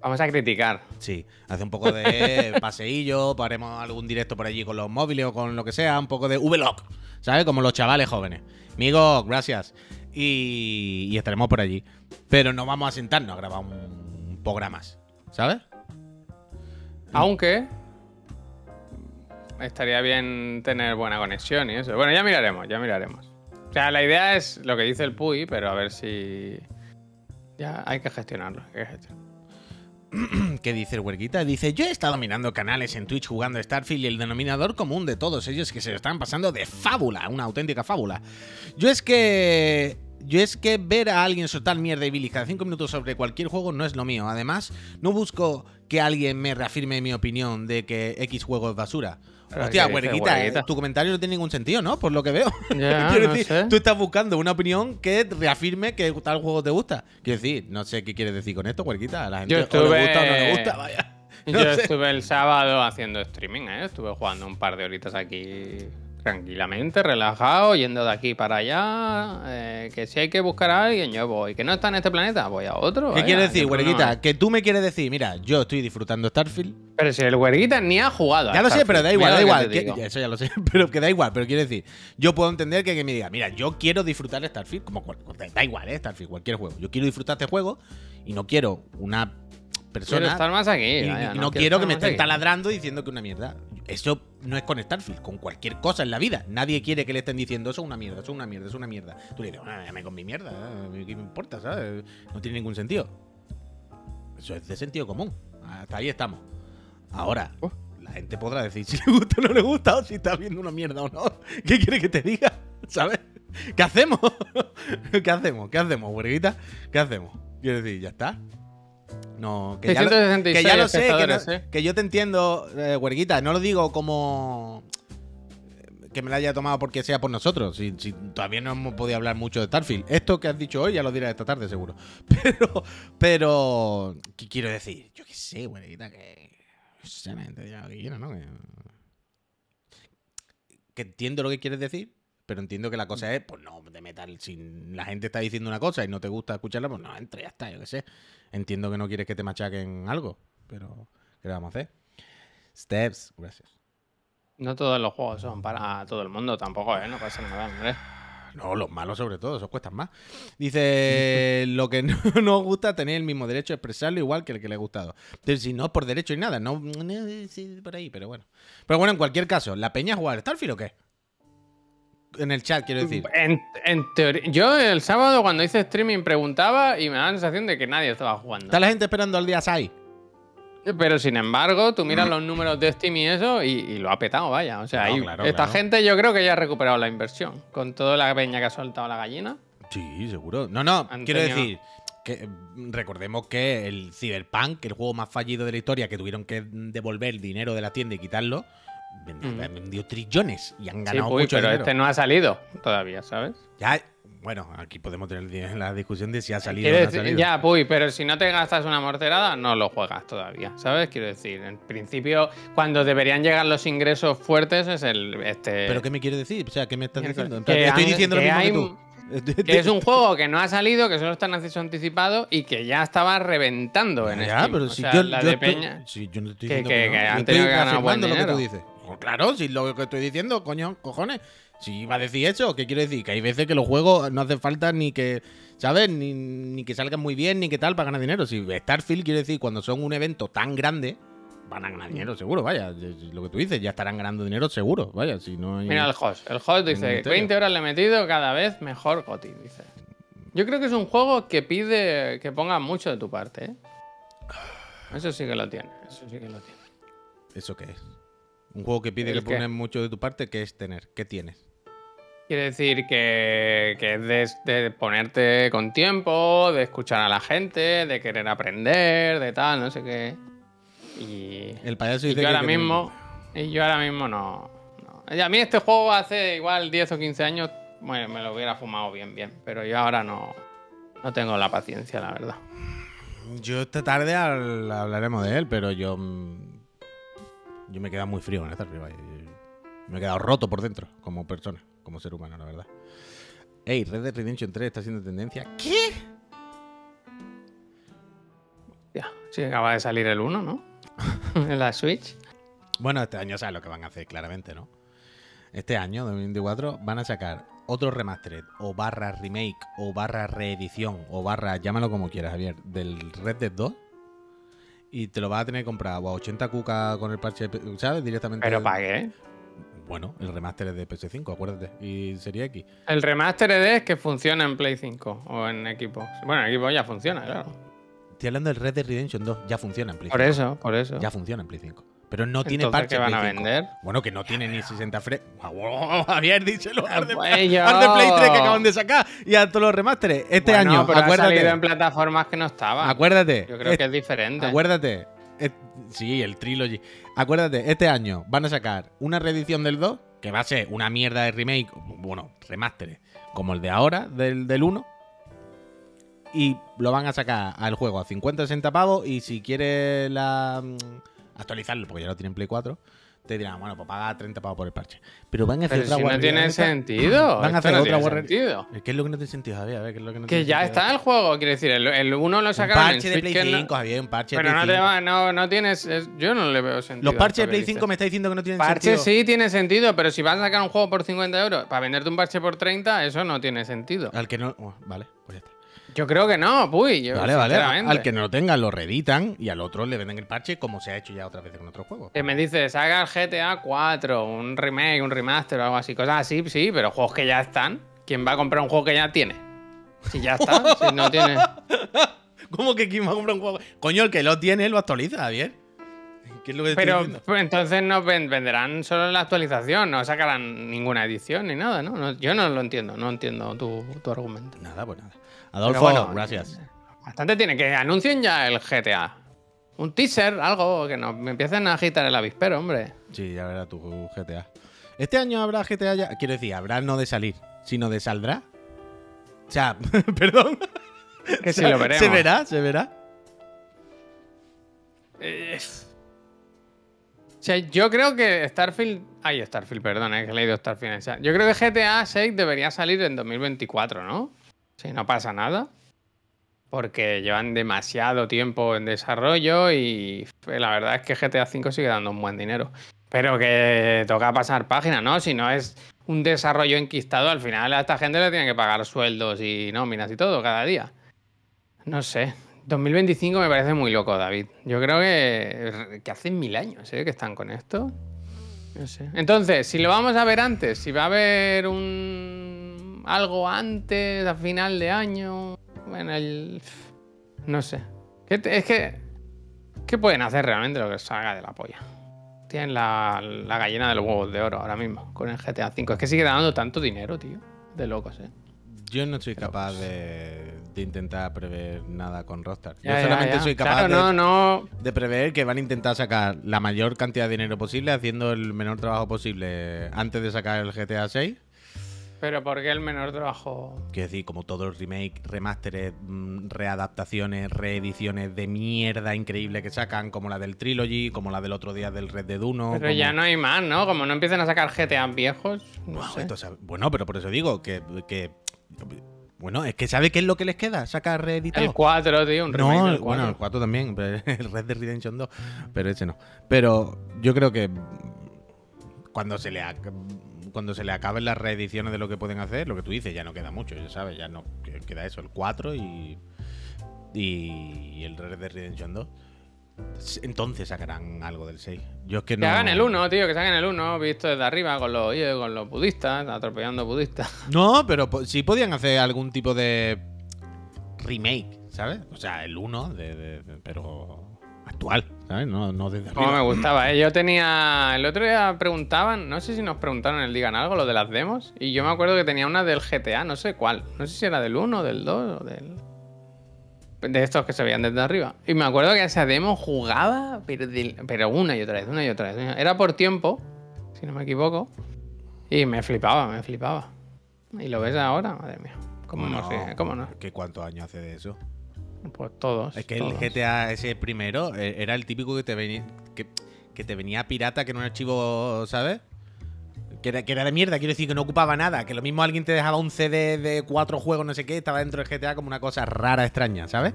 Vamos a criticar. Sí, hace un poco de paseillo, haremos algún directo por allí con los móviles o con lo que sea, un poco de vlog, ¿sabes? Como los chavales jóvenes. Amigos, gracias. Y, y estaremos por allí. Pero no vamos a sentarnos a grabar un, un programa más, ¿sabes? Aunque. Estaría bien tener buena conexión y eso. Bueno, ya miraremos, ya miraremos. O sea, la idea es lo que dice el Puy, pero a ver si. Ya hay que gestionarlo. hay que gestionarlo. ¿Qué dice el huerguita? Dice, yo he estado mirando canales en Twitch jugando Starfield y el denominador común de todos ellos es que se lo están pasando de fábula, una auténtica fábula. Yo es que... Yo es que ver a alguien soltar mierda y bilis cada cinco minutos sobre cualquier juego no es lo mío. Además, no busco que alguien me reafirme mi opinión de que X juego es basura. Hostia, ¿qué dice huerguita, eh, tu comentario no tiene ningún sentido, ¿no? Por lo que veo. Quiero no decir, sé. tú estás buscando una opinión que reafirme que tal juego te gusta. Quiero decir, no sé qué quieres decir con esto, huerguita. La gente Yo o le estuve- gusta o no le gusta, vaya. No Yo sé. estuve el sábado haciendo streaming, ¿eh? Estuve jugando un par de horitas aquí tranquilamente, relajado, yendo de aquí para allá. eh, que si hay que buscar a alguien, yo voy. Que no está en este planeta, voy a otro. ¿Qué vaya, quieres decir, huerguita? Que tú me quieres decir, mira, yo estoy disfrutando Starfield. Pero si el huerguita ni ha jugado. a Ya lo sé, pero da igual, mira da que igual. que- eso ya lo sé, pero que da igual. Pero quiero decir, yo puedo entender que, que me diga, mira, yo quiero disfrutar Starfield, como da igual, ¿eh? Starfield, cualquier juego. Yo quiero disfrutar este juego y no quiero una Quiero persona. estar más aquí. y- vaya, y no, quiero que me estén taladrando diciendo que es una mierda. Eso no es con Starfield, con cualquier cosa en la vida. Nadie quiere que le estén diciendo eso es una mierda, eso es una mierda, eso es una mierda. Tú le dices, bueno, déjame con mi mierda. ¿qué me importa, sabes? No tiene ningún sentido. Eso es de sentido común. Hasta ahí estamos. Ahora, Uh. la gente podrá decir si le gusta o no le gusta, o si está viendo una mierda o no. ¿Qué quiere que te diga? ¿Sabes? ¿Qué hacemos? ¿Qué hacemos? ¿Qué hacemos, huerguita? ¿Qué hacemos? Quiero decir, ya está. No, que ya, lo, 666 que ya lo sé, que, no- espectadores, ¿eh? que yo te entiendo, eh, huerguita. No lo digo como eh, que me la haya tomado porque sea por nosotros. Si, si todavía no hemos podido hablar mucho de Starfield. Esto que has dicho hoy ya lo dirás esta tarde, seguro. Pero, pero, ¿qué quiero decir? Yo qué sé, huerguita, que. Sinceramente, ya lo que quiera, ¿no? Que, que entiendo lo que quieres decir. Pero entiendo que la cosa es, pues no, de metal. Si la gente está diciendo una cosa y no te gusta escucharla, pues no, entre, ya está, yo qué sé. Entiendo que no quieres que te machaquen algo, pero ¿qué le vamos a hacer? Steps, gracias. No todos los juegos son para todo el mundo tampoco, ¿eh? No pasa nada, hombre. No, los malos sobre todo, esos cuestan más. Dice, lo que no nos gusta tener el mismo derecho a expresarlo igual que el que le ha gustado. Entonces, si no es por derecho y nada, no, no, sí, por ahí, pero bueno. Pero bueno, en cualquier caso, ¿la peña jugar Starfield o qué? En el chat, quiero decir. En, en teoría, yo el sábado cuando hice streaming preguntaba y me da la sensación de que nadie estaba jugando. ¿Está la gente esperando al día 6? Pero sin embargo, tú miras los números de Steam y eso y, y lo ha petado, vaya. O sea, No, ahí- claro, esta claro. gente yo creo que ya ha recuperado la inversión. Con toda la peña que ha soltado la gallina. Sí, seguro. No, no, quiero decir que mm, recordemos que el Cyberpunk, el juego más fallido de la historia, que tuvieron que devolver el dinero de la tienda y quitarlo, vendió, Mm. vendió trillones y han Sí, ganado uy, mucho pero dinero. este no ha salido todavía, ¿sabes? Ya, bueno, aquí podemos tener la discusión de si ha salido o no ha salido. ya, puy, pero si no te gastas una morterada, no lo juegas todavía, ¿sabes? Quiero decir, en principio, cuando deberían llegar los ingresos fuertes es el este. ¿Pero qué me quieres decir? O sea, ¿qué me estás diciendo? Que estoy han- diciendo lo mismo hay- que tú. Que es un juego que no ha salido, que solo está en acceso anticipado y que ya estaba reventando en Ya, Steam. pero O si sea, yo, la yo de estoy- Peña. si yo no estoy que- que- que, que han tenido que ganar buen lo que tú dices. Claro, si lo que estoy diciendo, coño, cojones. Si iba a decir eso, ¿qué quiero decir? Que hay veces que los juegos no hace falta ni que, ¿sabes? Ni, ni que salgan muy bien, ni que tal para ganar dinero. Si Starfield quiere decir, cuando son un evento tan grande, van a ganar dinero seguro, vaya. Lo que tú dices, ya estarán ganando dinero seguro, vaya. Si no hay... Mira el host. El host dice, misterio. 20 horas le he metido, cada vez mejor Goti, dice. Yo creo que es un juego que pide que pongas mucho de tu parte, ¿eh? Eso sí que lo tiene, eso sí que lo tiene. ¿Eso qué es? Un juego que pide ¿El que pones mucho de tu parte, ¿qué es tener? ¿Qué tienes? Quiere decir que, que es de, de ponerte con tiempo, de escuchar a la gente, de querer aprender, de tal, no sé qué. Y, El payaso y dice yo que ahora que no- mismo, y yo ahora mismo no, no. Y A mí este juego hace igual 10 o 15 años bueno, me lo hubiera fumado bien, bien. Pero yo ahora no, no tengo la paciencia, la verdad. Yo esta tarde al- hablaremos de él, pero yo. Yo me he quedado muy frío en esta arriba. Me he quedado roto por dentro, como persona, como ser humano, la verdad. Ey, Red Dead Redemption 3 está haciendo tendencia. ¿Qué? Ya, sí, acaba de salir el 1, ¿no? en la Switch. Bueno, este año sabes lo que van a hacer, claramente, ¿no? Este año, 2024, van a sacar otro remastered, o barra remake, o barra reedición, o barra, llámalo como quieras, Javier, del Red Dead 2. Y te lo vas a tener que comprar o a 80 cuca con el parche, ¿sabes? Directamente. Pero ¿para qué? Bueno, el remaster es de PS5, acuérdate. Y Serie X. El remaster es que funciona en Play 5 o en Xbox. Bueno, en Xbox ya funciona, claro. Estoy hablando del Red Dead Redemption 2. Ya funciona en Play Por 5. eso, por eso. Ya funciona en Play 5. Pero no tiene Entonces, parche ¿qué van a Play 5. vender? Bueno, que no tiene ni 60 frames. Javier, díselo. Al de, Pues al de Play 3 que acaban de sacar. Y a todos los remasteres. Este Bueno, año, pero ha acuérdate. salido en plataformas que no estaban. Acuérdate. Yo creo es- que es diferente. Acuérdate. es- sí, el Trilogy. Acuérdate, este año van a sacar una reedición del 2, que va a ser una mierda de remake, bueno, remaster, como el de ahora, del, del 1. Y lo van a sacar al juego a 50-60 pavos. Y si quieres la, mm, actualizarlo, porque ya lo tienen Play 4, te dirán, bueno, pues paga 30 pavos por el parche. Pero van a hacer Pero otra si no tiene sentido. Van a hacer no otra guarrería. sentido. ¿Qué es lo que no tiene sentido, Javier? A ver, ¿qué es lo que no Que tiene ya sentido? está el juego, quiero decir, el, 1 lo Un sacaron en parche de Play que no- 5, Javier, un parche de Pero Play no, te 5. va, no, no tienes. es- yo no le veo sentido. Los parches de Play dices. 5 me está diciendo que no tienen Parche sentido. sí tiene sentido, pero si vas a sacar un juego por 50 euros para venderte un parche por 30, eso no tiene sentido. Al que no. oh, vale, pues ya está. Yo creo que no, puy. Yo, Vale, vale. Al que no lo tenga, lo reeditan y al otro le venden el parche como se ha hecho ya otra vez con otros juegos. Que me dice, saca el GTA 4, un remake, un remaster o algo así, cosas así, sí, pero juegos que ya están. ¿Quién va a comprar un juego que ya tiene? Si ya está, si no tiene. ¿Cómo que quién va a comprar un juego? Coño, el que lo tiene lo actualiza, Javier. ¿Qué es lo que Pero pues, entonces no ven- venderán solo la actualización, no sacarán ninguna edición ni nada, ¿no? No- yo no lo entiendo, no entiendo tu, tu argumento. Nada, pues nada. Adolfo, bueno, gracias. Bastante tiene que anuncien ya el GTA. Un teaser, algo que nos me empiecen a agitar el avispero, hombre. Sí, ya verás tu GTA. Este año habrá GTA ya. Quiero decir, habrá no de salir, sino de saldrá. O sea, perdón. Que si lo veremos. Se verá, se verá. Eh, O sea, yo creo que Starfield. Ay, Starfield, perdón, eh, que he leído Starfield. O sea, yo creo que GTA 6 debería salir en 2024, ¿no? Si no pasa nada. Porque llevan demasiado tiempo en desarrollo y la verdad es que GTA 5 sigue dando un buen dinero. Pero que toca pasar página, ¿no? Si no es un desarrollo enquistado, al final a esta gente le tienen que pagar sueldos y nóminas y todo cada día. No sé. 2025 me parece muy loco, David. Yo creo que, que hace mil años ¿eh? que están con esto. No sé. Entonces, si lo vamos a ver antes, si va a haber un algo antes, a final de año, bueno, el... no sé. ¿Qué te- es que, ¿qué pueden hacer realmente lo que salga de la polla? Tienen la, la gallina de los huevos de oro ahora mismo con el GTA V. Es que sigue dando tanto dinero, tío. De locos, ¿eh? Yo no soy capaz de, de intentar prever nada con Rockstar. Ya, Yo ya, solamente ya. soy capaz Claro, de, no, no. de prever que van a intentar sacar la mayor cantidad de dinero posible haciendo el menor trabajo posible antes de sacar el GTA 6. Pero ¿por qué el menor trabajo? Quiero decir, como todos los remakes, remasteres, mm, readaptaciones, reediciones de mierda increíble que sacan, como la del Trilogy, como la del otro día del Red Dead 1. Pero como- ya no hay más, ¿no? Como no empiezan a sacar GTA viejos. No Wow, sé. esto sabe- Bueno, pero por eso digo que, que- Bueno, es que ¿sabe qué es lo que les queda? Sacar reeditado. El 4, tío, un remake No, del el- bueno, 4. el 4 también, el Red Dead Redemption 2, pero ese no. Pero yo creo que cuando se le ac- cuando se le acaben las reediciones de lo que pueden hacer, lo que tú dices, ya no queda mucho, ya sabes, ya no que- queda eso, el 4 y y el Red Dead Redemption 2. Entonces sacarán algo del 6. Yo es que no. Que hagan el 1, tío, que saquen el 1, visto desde arriba con los, con los budistas, atropellando budistas. No, pero po- sí podían hacer algún tipo de remake, ¿sabes? O sea, el 1, de, de- de- pero actual, ¿sabes? No, no desde Como me gustaba, ¿eh? Yo tenía. El otro día preguntaban, no sé si nos preguntaron en el Digan Algo, lo de las demos. Y yo me acuerdo que tenía una del GTA, no sé cuál. No sé si era del 1, del 2 o del. De estos que se veían desde arriba. Y me acuerdo que esa demo jugaba, pero, una y otra vez, una y otra vez. Era por tiempo, si no me equivoco. Y me flipaba, me flipaba. Y lo ves ahora, madre mía. ¿Cómo no, sé? ¿Cómo no? ¿Qué cuántos años hace de eso? Pues todos. Es que todos. el GTA ese primero eh, era el típico que te venía que, que te venía pirata, que era un archivo, ¿sabes? Que era, que era de mierda, quiero decir que no ocupaba nada, que lo mismo alguien te dejaba un CD de cuatro juegos, no sé qué, estaba dentro del GTA como una cosa rara, extraña, ¿sabes?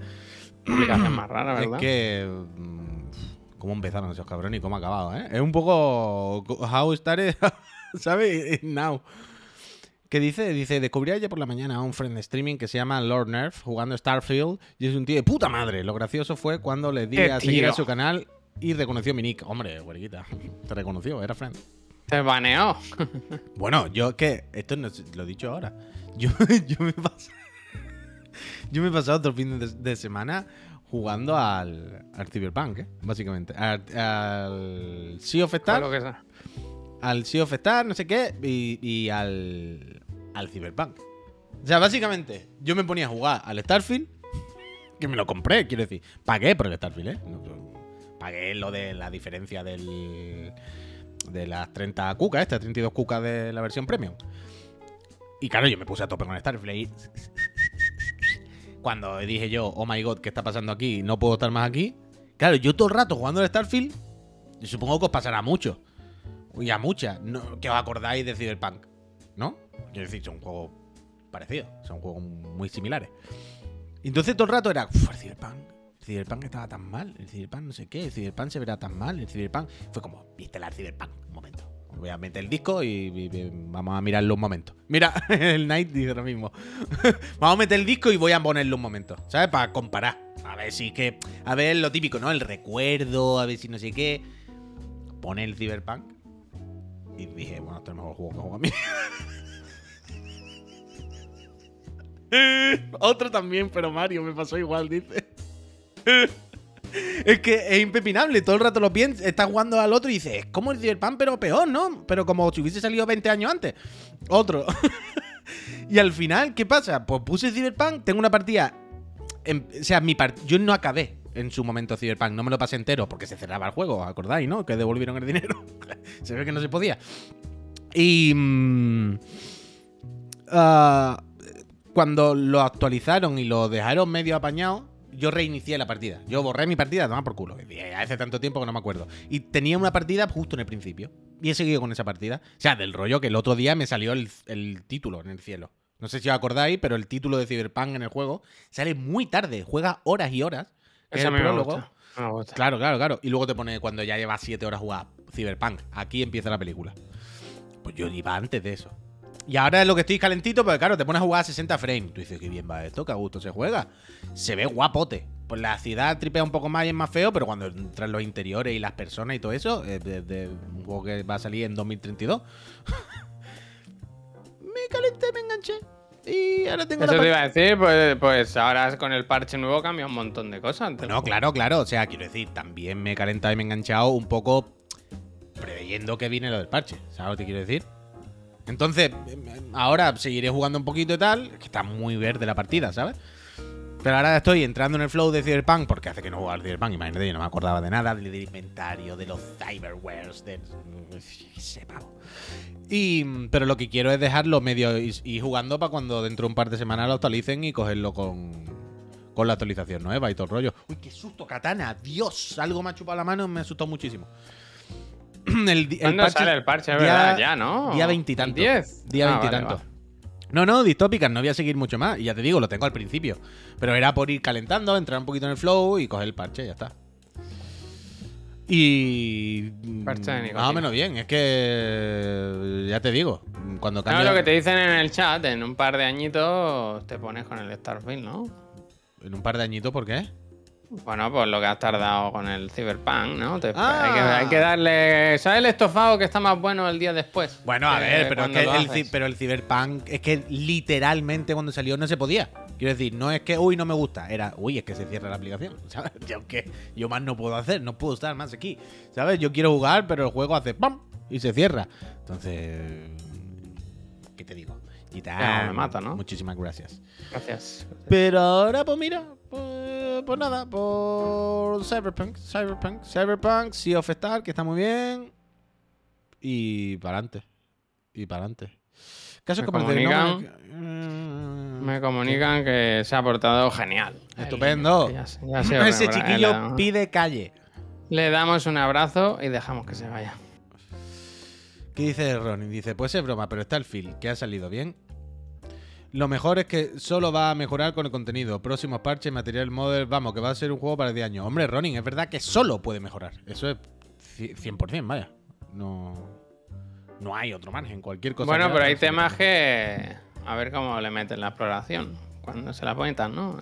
Aplicación más rara, Es ¿verdad? que. mm, ¿Cómo empezaron esos cabrones y cómo ha acabado, eh? Es un poco. How started, ¿sabes? Now. ¿Qué dice? Dice: Descubrí ayer por la mañana a un friend de streaming que se llama Lord Nerf jugando Starfield y es un tío de puta madre. Lo gracioso fue cuando le di ¡Qué a seguir tío! a su canal y reconoció mi nick. Hombre, güeriquita. Te reconoció, era friend. Se baneó. Bueno, yo que. Esto no lo he dicho ahora. Yo, yo me he pasado. Yo me he pasado otro fin de, de semana jugando al, al Cyberpunk, ¿eh? básicamente. Al, al Sea of Fue Star, lo que sea. Al Sea of Star, no sé qué, y, al, al Cyberpunk. O sea, básicamente, yo me ponía a jugar al Starfield, que me lo compré, quiero decir. Pagué por el Starfield, ¿eh? Pagué lo de la diferencia del, de las 30 cucas, estas 32 cucas de la versión premium. Y claro, yo me puse a tope con el Starfield y... Cuando dije yo, oh my god, ¿qué está pasando aquí? No puedo estar más aquí. Claro, yo todo el rato jugando al Starfield, supongo que os pasará mucho. Y a muchas. Que os acordáis de Cyberpunk. ¿No? Quiero decir, son juegos parecidos. Son juegos muy similares. Entonces todo el rato era, "Uf, el Cyberpunk. El Cyberpunk estaba tan mal. El Cyberpunk no sé qué. El Cyberpunk se verá tan mal. El Cyberpunk. Fue como, viste el Cyberpunk. Un momento. Voy a meter el disco y vamos a mirarlo un momento. Mira, el Night dice lo mismo. vamos a meter el disco y voy a ponerlo un momento. ¿Sabes? Para comparar. A ver si es que. A ver lo típico, ¿no? El recuerdo. A ver si no sé qué. Pone el Cyberpunk. Y dije, bueno, esto es el mejor juego que juego a mí. Otro también, pero Mario me pasó igual, dice. Es que es impepinable, todo el rato lo piensas, estás jugando al otro y dices, es como el Cyberpunk, pero peor, ¿no? Pero como si hubiese salido 20 años antes. Otro. y al final, ¿qué pasa? Pues puse Cyberpunk, tengo una partida. en- o sea, mi part- yo no acabé en su momento Cyberpunk, no me lo pasé entero porque se cerraba el juego, ¿acordáis, no? Que devolvieron el dinero. se ve que no se podía. Y. ah, cuando lo actualizaron y lo dejaron medio apañado, yo reinicié la partida. Yo borré mi partida, toma por culo. Hace tanto tiempo que no me acuerdo. Y tenía una partida justo en el principio. Y he seguido con esa partida. O sea, del rollo que el otro día me salió el título en el cielo. No sé si os acordáis, pero el título de Cyberpunk en el juego sale muy tarde. Juega horas y horas. Que es el prólogo. gusta. Me gusta. Claro, claro, claro. Y luego te pone cuando ya llevas 7 horas jugada Cyberpunk. Aquí empieza la película. Pues yo iba antes de eso. Y ahora es lo que estoy calentito, porque claro, te pones a jugar a 60 frames. Tú dices, qué bien va esto, que a gusto se juega. Se ve guapote. Pues la ciudad tripea un poco más y es más feo, pero cuando entran los interiores y las personas y todo eso, es de, de un juego que va a salir en 2032. me calenté, me enganché. Y ahora tengo Eso la te iba a decir, pues, pues ahora con el parche nuevo cambia un montón de cosas. No, claro, claro. O sea, quiero decir, también me he calentado y me he enganchado un poco preveyendo que viene lo del parche. ¿Sabes lo que quiero decir? Entonces, em, ahora seguiré jugando un poquito y tal. Que está muy verde la partida, ¿sabes? Pero ahora estoy entrando en el flow de Cyberpunk porque hace que no jugaba al Cyberpunk. Imagínate, yo no me acordaba de nada, del, inventario, de los cyberwares, de. ese pavo. Y, pero lo que quiero es dejarlo medio y, y jugando para cuando dentro de un par de semanas lo actualicen y cogerlo con, con la actualización nueva y todo el rollo. Uy, qué susto, katana. Dios, algo me ha chupado la mano y me asustó muchísimo. el, el ¿Cuándo parche- sale el parche? Día- verdad, ya, ¿no? Día veintitantos. 10. Día Ah, veintitantos. vale, vale. No, no, Distópicas, no voy a seguir mucho más. Y ya te digo, lo tengo al principio. Pero era por ir calentando, entrar un poquito en el flow y coger el parche, ya está. Y. Parche de Más o menos bien, es que. Ya te digo, cuando No, cambia. lo que te dicen en el chat, en un par de añitos te pones con el Starfield, ¿no? En un par de añitos, ¿por qué? Bueno, pues lo que has tardado con el Cyberpunk, ¿no? Te- Ah. hay, que, hay que darle. ¿Sabes el estofado que está más bueno el día después? Bueno, a ver, pero es que el, pero el Cyberpunk es que literalmente cuando salió no se podía. Quiero decir, no es que, uy, no me gusta, era, uy, es que se cierra la aplicación. ¿Sabes? Yo, que, yo más no puedo hacer, no puedo estar más aquí. ¿Sabes? Yo quiero jugar, pero el juego hace ¡pam! y se cierra. Entonces, ¿qué te digo? Gitán, Ya, me mata, ¿no? Muchísimas gracias. Gracias. Pero ahora, pues mira, pues, pues nada, por Cyberpunk, Cyberpunk, Cyberpunk, Sea of Star, que está muy bien. Y para adelante. Y para adelante. Casos Me comunican- No Me- Me comunican que se ha portado genial. Estupendo. El- ya se- ya se Ese chiquillo pide calle. Le damos un abrazo y dejamos que se vaya. ¿Qué dice Ronin? Dice, pues es broma, pero está el feel, que ha salido bien. Lo mejor es que solo va a mejorar con el contenido. Próximos parches, material model, vamos, que va a ser un juego para 10 años. Hombre, Ronin, es verdad que solo puede mejorar. Eso es ci- 100%, vaya. No, no hay otro margen, cualquier cosa. bueno, pero hay sí. temas que. A ver cómo le meten la exploración. Cuando se la cuentan, ¿no?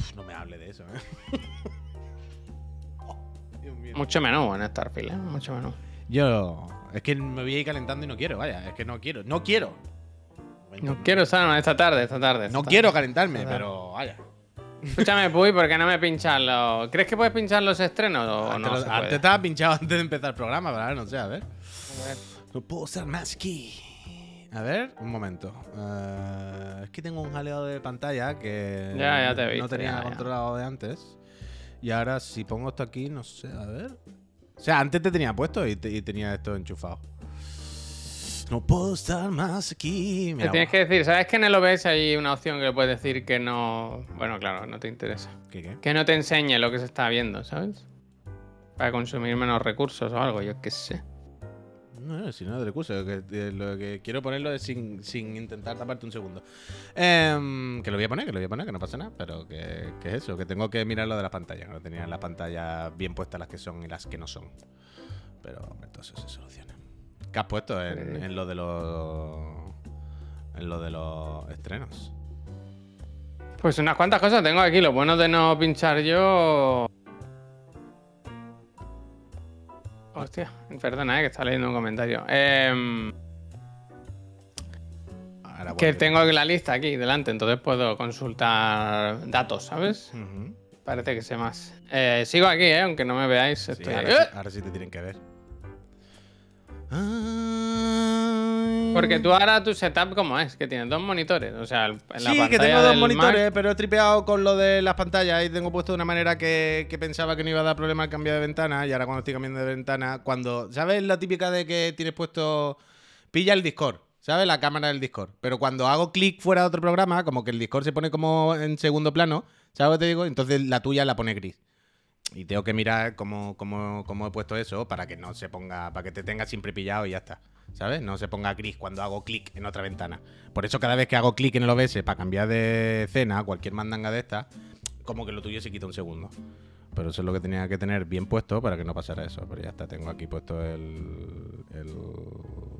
Uf, no me hable de eso, ¿eh? Oh, Dios mío. Mucho menú en Starfield, ¿eh? Mucho menú. Yo, es que me voy a ir calentando y no quiero, vaya, es que no quiero, no quiero. No quiero estar esta tarde, esta tarde. esta No tarde. quiero calentarme, pero vaya. Escúchame, Puy, ¿por qué no me pinchan los. ¿Crees que puedes pinchar los estrenos o Antes, no? lo- se antes estaba pinchado antes de empezar el programa, pero ahora no sé, a ver. A ver. No puedo usar más aquí. A ver, un momento. Eh, es que tengo un jaleo de pantalla que Ya, ya te no visto, tenía ya. controlado de antes. Y ahora si pongo esto aquí, no sé, a ver. O sea, antes te tenía puesto y, te- y tenía esto enchufado. No puedo estar más aquí. Te Mira, tienes que decir, ¿sabes que en el OBS hay una opción que le puedes decir que no. Bueno, claro, no te interesa. ¿Qué, qué? Que no te enseñe lo que se está viendo, ¿sabes? Para consumir menos recursos o algo, yo qué sé. No, si no es de recursos. Que, eh, lo que quiero ponerlo es sin, sin intentar taparte un segundo. Em, que lo voy a poner, que lo voy a poner, que no pasa nada. Pero que, que es eso, que tengo que mirar lo de las pantallas. Que no tenía las pantallas bien puestas las que son y las que no son. Pero eso se soluciona. ¿Qué has puesto en, en lo de los. En lo de los estrenos? Pues unas cuantas cosas tengo aquí. Lo bueno de no pinchar yo. Hostia, perdona, eh, que está leyendo un comentario. Em, que tengo la lista aquí delante, entonces puedo consultar datos, ¿sabes? Parece que sé más. Eh, sigo aquí, ¿eh? aunque no me veáis. Sí, Estoy ahora, sí, ahora sí te tienen que ver. Porque tú ahora tu setup, ¿cómo es? Que tienes dos monitores. O sea, el- en la Sí, que tengo dos monitores, Mac- pero he tripeado con lo de las pantallas y tengo puesto de una manera que, que pensaba que no iba a dar problema al cambiar de ventana. Y ahora cuando estoy cambiando de ventana, cuando. ¿Sabes la típica de que tienes puesto. Pilla el Discord, ¿sabes? La cámara del Discord. Pero cuando hago clic fuera de otro programa, como que el Discord se pone como en segundo plano, ¿sabes lo que te digo? Entonces la tuya la pone gris. Y tengo que mirar cómo, cómo, cómo he puesto eso para que no se ponga, para que te tenga siempre pillado y ya está. ¿Sabes? No se ponga gris cuando hago clic en otra ventana. Por eso cada vez que hago clic en el OBS para cambiar de escena, cualquier mandanga de esta, como que lo tuyo se quita un segundo. Pero eso es lo que tenía que tener bien puesto para que no pasara eso. Pero ya está, tengo aquí puesto el... el...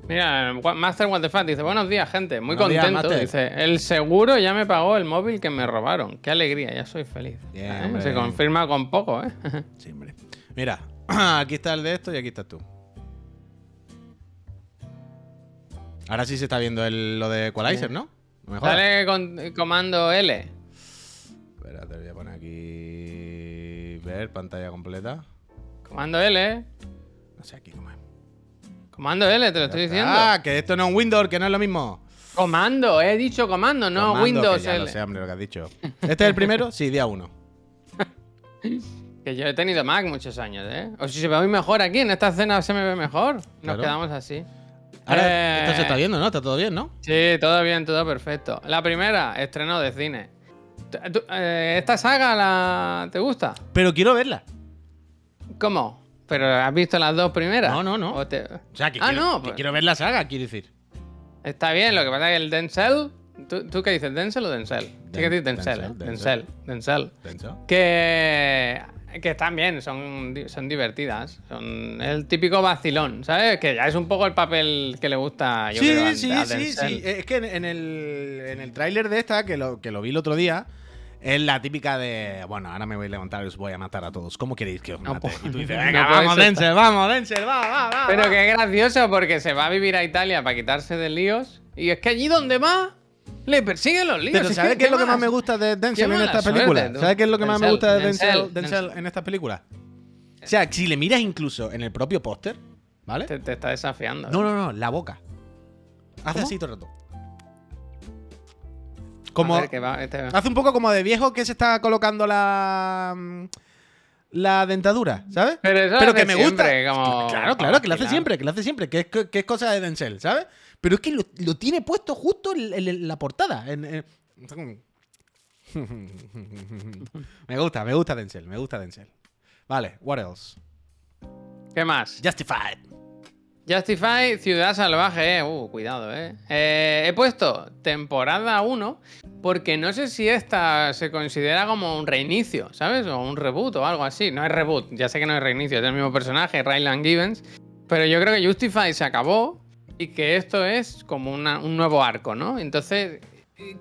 Mira, Master What the Fuck dice: Buenos días, gente. Muy Buenos contento. Dice: El seguro ya me pagó el móvil que me robaron. Qué alegría, ya soy feliz. ¿Eh? hombre. Se confirma con poco, ¿eh? Sí, hombre. Mira, aquí está el de esto y aquí estás tú. Ahora sí se está viendo el- lo de Equalizer, ¿no? Dale con comando L. Espera, te voy a poner aquí. Ver, pantalla completa. Comando L, ¿eh? No sé aquí cómo es. Comando L, te lo estoy diciendo. Ah, que esto no es un Windows, que no es lo mismo. Comando, he dicho comando, no Comando, Windows que ya L. lo sé, hombre, lo que has dicho. ¿Este es el primero? Sí, día uno. Que yo he tenido Mac muchos años, ¿eh? O si se ve muy mejor aquí, en esta escena se me ve mejor. Nos Claro. quedamos así. Ahora, Eh, esto se está viendo, ¿no? Está todo bien, ¿no? Sí, todo bien, todo perfecto. La primera, estreno de cine. Tú- eh, ¿Esta saga la... te gusta? Pero quiero verla. ¿Cómo? ¿Pero has visto las dos primeras? No, no, no. ¿O te- O sea, que, Ah, quiero, no, que pues- quiero ver la saga, quiero decir. Está bien, lo que pasa es que el Denzel... ¿Tú, tú qué dices? ¿Denzel o Denzel? Sí que dices Denzel, Denzel, ¿eh? Denzel. Denzel. Denzel. Que, que están bien, son, son divertidas. Son el típico vacilón, ¿sabes? Que ya es un poco el papel que le gusta yo creo, a- Sí, sí, a sí, sí. Es que en, en el, en el tráiler de esta, que lo, que lo vi el otro día, es la típica de, bueno, ahora me voy a levantar y os voy a matar a todos. ¿Cómo queréis que os No mate? puedo- y tú dices, no venga, puede vamos, Denzel, vamos, Denzel, va, va, va. Pero va". que es gracioso porque se va a vivir a Italia para quitarse de líos. Y es que allí donde va, le persiguen los líos. Pero Es ¿sabes qué es lo que más me gusta de Denzel en mala esta suerte, película? tú. ¿Sabes qué es lo que más me gusta de Denzel, en estas películas? O sea, si le miras incluso en el propio póster, ¿vale? Te, te está desafiando. No, no, no, la boca. Hace ¿Cómo? así todo el rato. Como, ver, que va- este- hace un poco como de viejo que se está colocando la la dentadura, ¿sabes? Pero eso que me gusta. como- claro, claro, que lo hace siempre, que lo hace siempre, que es, que es cosa de Denzel, ¿sabes? Pero es que lo, lo tiene puesto justo en, en- en la portada. en- me gusta, me gusta Denzel, me gusta Denzel. Vale, what else? ¿Qué más? Justified. Justify, Ciudad Salvaje, eh. Uh, cuidado, eh. Eh, He puesto temporada 1 porque no sé si esta se considera como un reinicio, ¿sabes? O un reboot o algo así. No es reboot, ya sé que no es reinicio, es el mismo personaje, Ryland Givens. Pero yo creo que Justify se acabó y que esto es como una- un nuevo arco, ¿no? Entonces,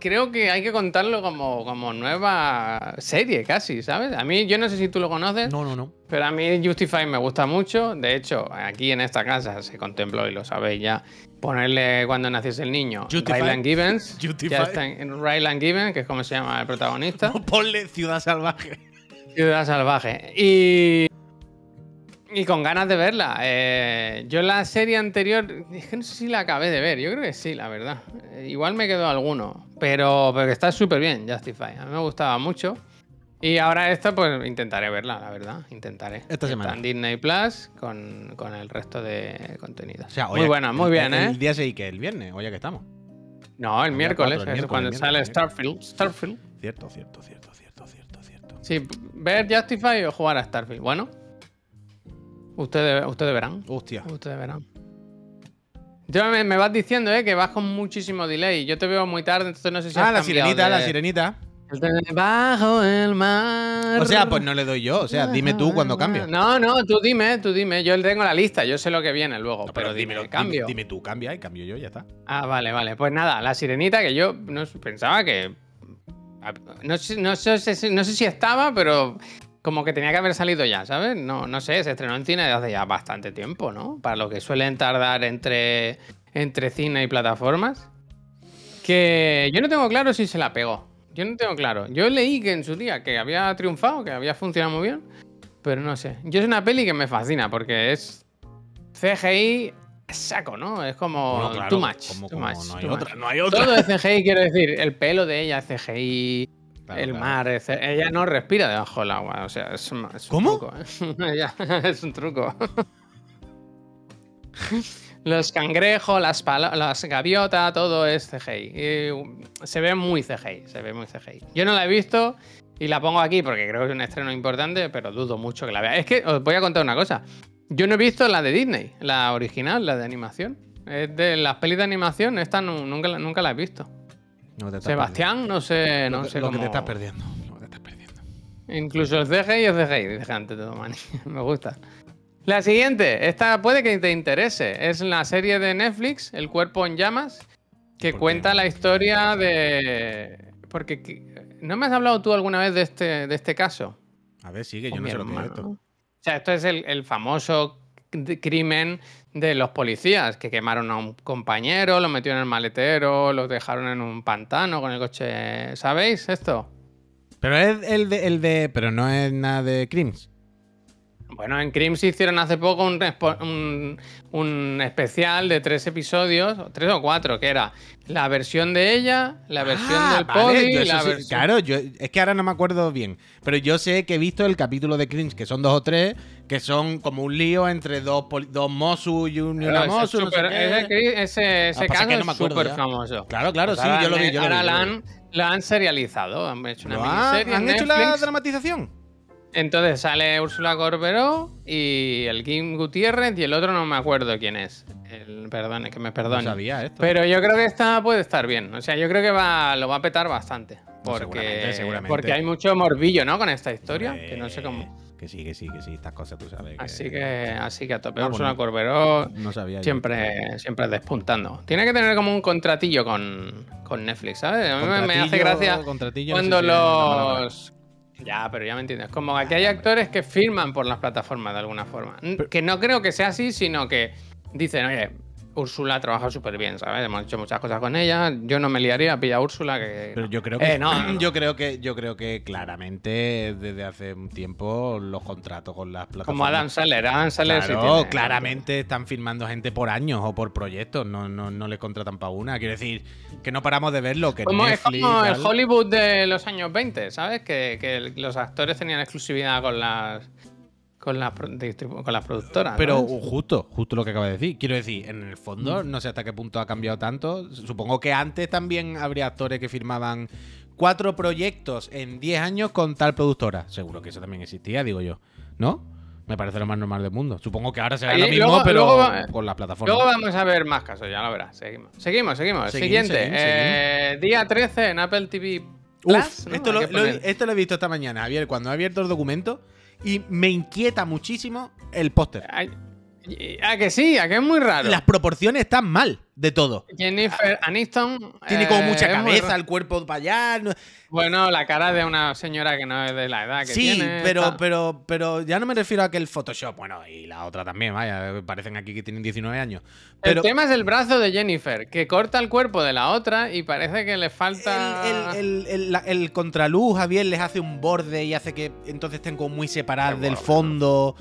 creo que hay que contarlo como, como nueva serie casi, ¿sabes? A mí, yo no sé si tú lo conoces. No, no, no. Pero a mí Justify me gusta mucho. De hecho, aquí en esta casa se contempló, y lo sabéis ya, ponerle cuando naciese el niño Justify. Ryland Gibbons. Justify. Ya está en Ryland Gibbons, que es como se llama el protagonista. Ponle Ciudad Salvaje. Ciudad Salvaje. Y. Y con ganas de verla. Eh, yo la serie anterior, es que no sé si la acabé de ver. Yo creo que sí, la verdad. Eh, igual me quedó alguno. Pero, pero que está súper bien, Justify. A mí me gustaba mucho. Y ahora esta, pues intentaré verla, la verdad. Intentaré. Esta semana. Está en Disney Plus con, con el resto de contenido. O sea, muy buena, muy bien, el, ¿eh? El día 6 que el viernes, hoy ya que estamos. No, el miércoles, cuatro, el es miércoles, cuando sale Starfield. Starfield. Cierto, cierto, cierto, cierto, cierto, cierto. Sí, ver Justify o jugar a Starfield. Bueno, ustedes, ustedes verán. Hostia. Ustedes verán. Yo me, me vas diciendo, eh, que vas con muchísimo delay. Yo te veo muy tarde, entonces no sé si Ah, has la sirenita, de- la sirenita. Bajo el mar. O sea, pues no le doy yo. O sea, dime tú cuando cambio. No, no, tú dime, tú dime. Yo tengo la lista, yo sé lo que viene luego. No, pero, dime, dímelo, cambio. Dime, dime tú, cambia y cambio yo, ya está. Ah, vale, vale. Pues nada, la sirenita que yo no pensaba que. No sé, no, sé, no sé si estaba, pero como que tenía que haber salido ya, ¿sabes? No, no sé, se estrenó en cine desde hace ya bastante tiempo, ¿no? Para lo que suelen tardar entre, entre cine y plataformas. Que yo no tengo claro si se la pegó. Yo no tengo claro. Yo leí que en su día que había triunfado, que había funcionado muy bien, pero no sé. Yo es una peli que me fascina porque es CGI saco, ¿no? Es como Bueno, claro, too much. como- too como much, no hay too otra, much. no hay otra. Todo es CGI, quiero decir. El pelo de ella es CGI. Claro, el claro. mar, es ella no respira debajo del agua. O sea, es, un- es un ¿Cómo? truco. ¿eh? Es un truco. Los cangrejos, las, las gaviotas, todo es CGI. Y, um, se ve muy CGI, se ve muy CGI. Yo no la he visto y la pongo aquí porque creo que es un estreno importante, pero dudo mucho que la vea. Es que os voy a contar una cosa. Yo no he visto la de Disney, la original, la de animación. Es de las pelis de animación, esta nu- nunca, nunca la he visto. No te estás Sebastián, no sé, no Lo que- sé lo cómo... que te estás perdiendo. Lo que te estás perdiendo. Incluso el CGI es CGI, dice antes de Domani. Me gusta. La siguiente, esta puede que te interese. Es la serie de Netflix, El cuerpo en llamas, que ¿Por cuenta qué? la historia de. Porque. que- ¿No me has hablado tú alguna vez de este, de este caso? A ver, sigue, yo no sé lo que es esto. O sea, esto es el, el famoso c- crimen de los policías que quemaron a un compañero, lo metieron en el maletero, lo dejaron en un pantano con el coche. ¿Sabéis esto? Pero es el de, el de. Pero no es nada de Crims. Bueno, en Crims hicieron hace poco un, respo- un- un especial de tres episodios, tres o cuatro, que era la versión de ella, la versión Ah, del vale, eso la sí- versión... Claro, yo, es que ahora no me acuerdo bien. Pero yo sé que he visto el capítulo de Crims, que son dos o tres, que son como un lío entre dos, dos Mosu y, un, y una Pero ese, no Ah, caso no es súper famoso. Claro, claro, Pues sí, yo lo vi, yo lo vi, ahora lo la han, la han serializado, han hecho una ¿Lo han- miniserie ¿Han hecho la dramatización? Entonces sale Úrsula Corberó y el Kim Gutiérrez y el otro no me acuerdo quién es. El, perdón, es que me No perdone. sabía esto. Pero yo creo que esta puede estar bien. O sea, yo creo que va, lo va a petar bastante. No, Porque, seguramente, seguramente. porque hay mucho morbillo, ¿no? Con esta historia. Que no sé cómo. Que sí, que sí, que sí, estas cosas tú sabes. Así que, así que a tope. Ah, bueno. Corberó No sabía yo. siempre, siempre despuntando. Tiene que tener como un contratillo con, con Netflix, ¿sabes? A mí me- hace gracia no cuando si los... Ya, pero ya me entiendes. Como que aquí hay actores que firman por las plataformas de alguna forma. Que no creo que sea así, sino que dicen, oye, Úrsula trabaja súper bien, ¿sabes? Hemos hecho muchas cosas con ella. Yo no me liaría a pillar a Úrsula que... Pero yo creo que Eh, no, yo creo que yo creo que claramente desde hace un tiempo los contratos con las plataformas Como Adam Sandler. Adam sí Claro, tiene- claramente están firmando gente por años o por proyectos, no, no, no les contratan para una. Quiero decir, que no paramos de verlo, que Como, es como el. Hollywood de los años 20, ¿sabes? Que, que los actores tenían exclusividad con las con las, distribu- con las productoras. Pero justo, justo lo que acaba de decir. Quiero decir, en el fondo, Mm. no sé hasta qué punto ha cambiado tanto. Supongo que antes también habría actores que firmaban cuatro proyectos en 10 años con tal productora. Seguro que eso también existía, digo yo. ¿No? Me parece lo más normal del mundo. Supongo que ahora será lo mismo, luego- pero luego va- con la plataforma. Luego vamos a ver más casos, ya lo verás. Seguimos, seguimos. seguimos. Seguim, Siguiente. seguim, eh, día 13 en Apple TV Plus. Uf, ¿no? esto, Hay lo, que lo- poner. esto lo he visto esta mañana, Javier, cuando he abierto el documento. Y me inquieta muchísimo el póster. Ay, y- ¿A que sí? ¿A que es muy raro? Las proporciones están mal de todo. Jennifer Aniston. Tiene como eh, mucha cabeza, el cuerpo para allá. no- Bueno, la cara de una señora que no es de la edad que Sí, tiene. pero, tal. pero, pero ya no me refiero a que el Photoshop, bueno, y la otra también, vaya, parecen aquí que tienen 19 años. Pero el tema es el brazo de Jennifer, que corta el cuerpo de la otra y parece que le falta. el, el- el- la- el contraluz, Javier, les hace un borde y hace que entonces estén como muy separadas Qué del fondo.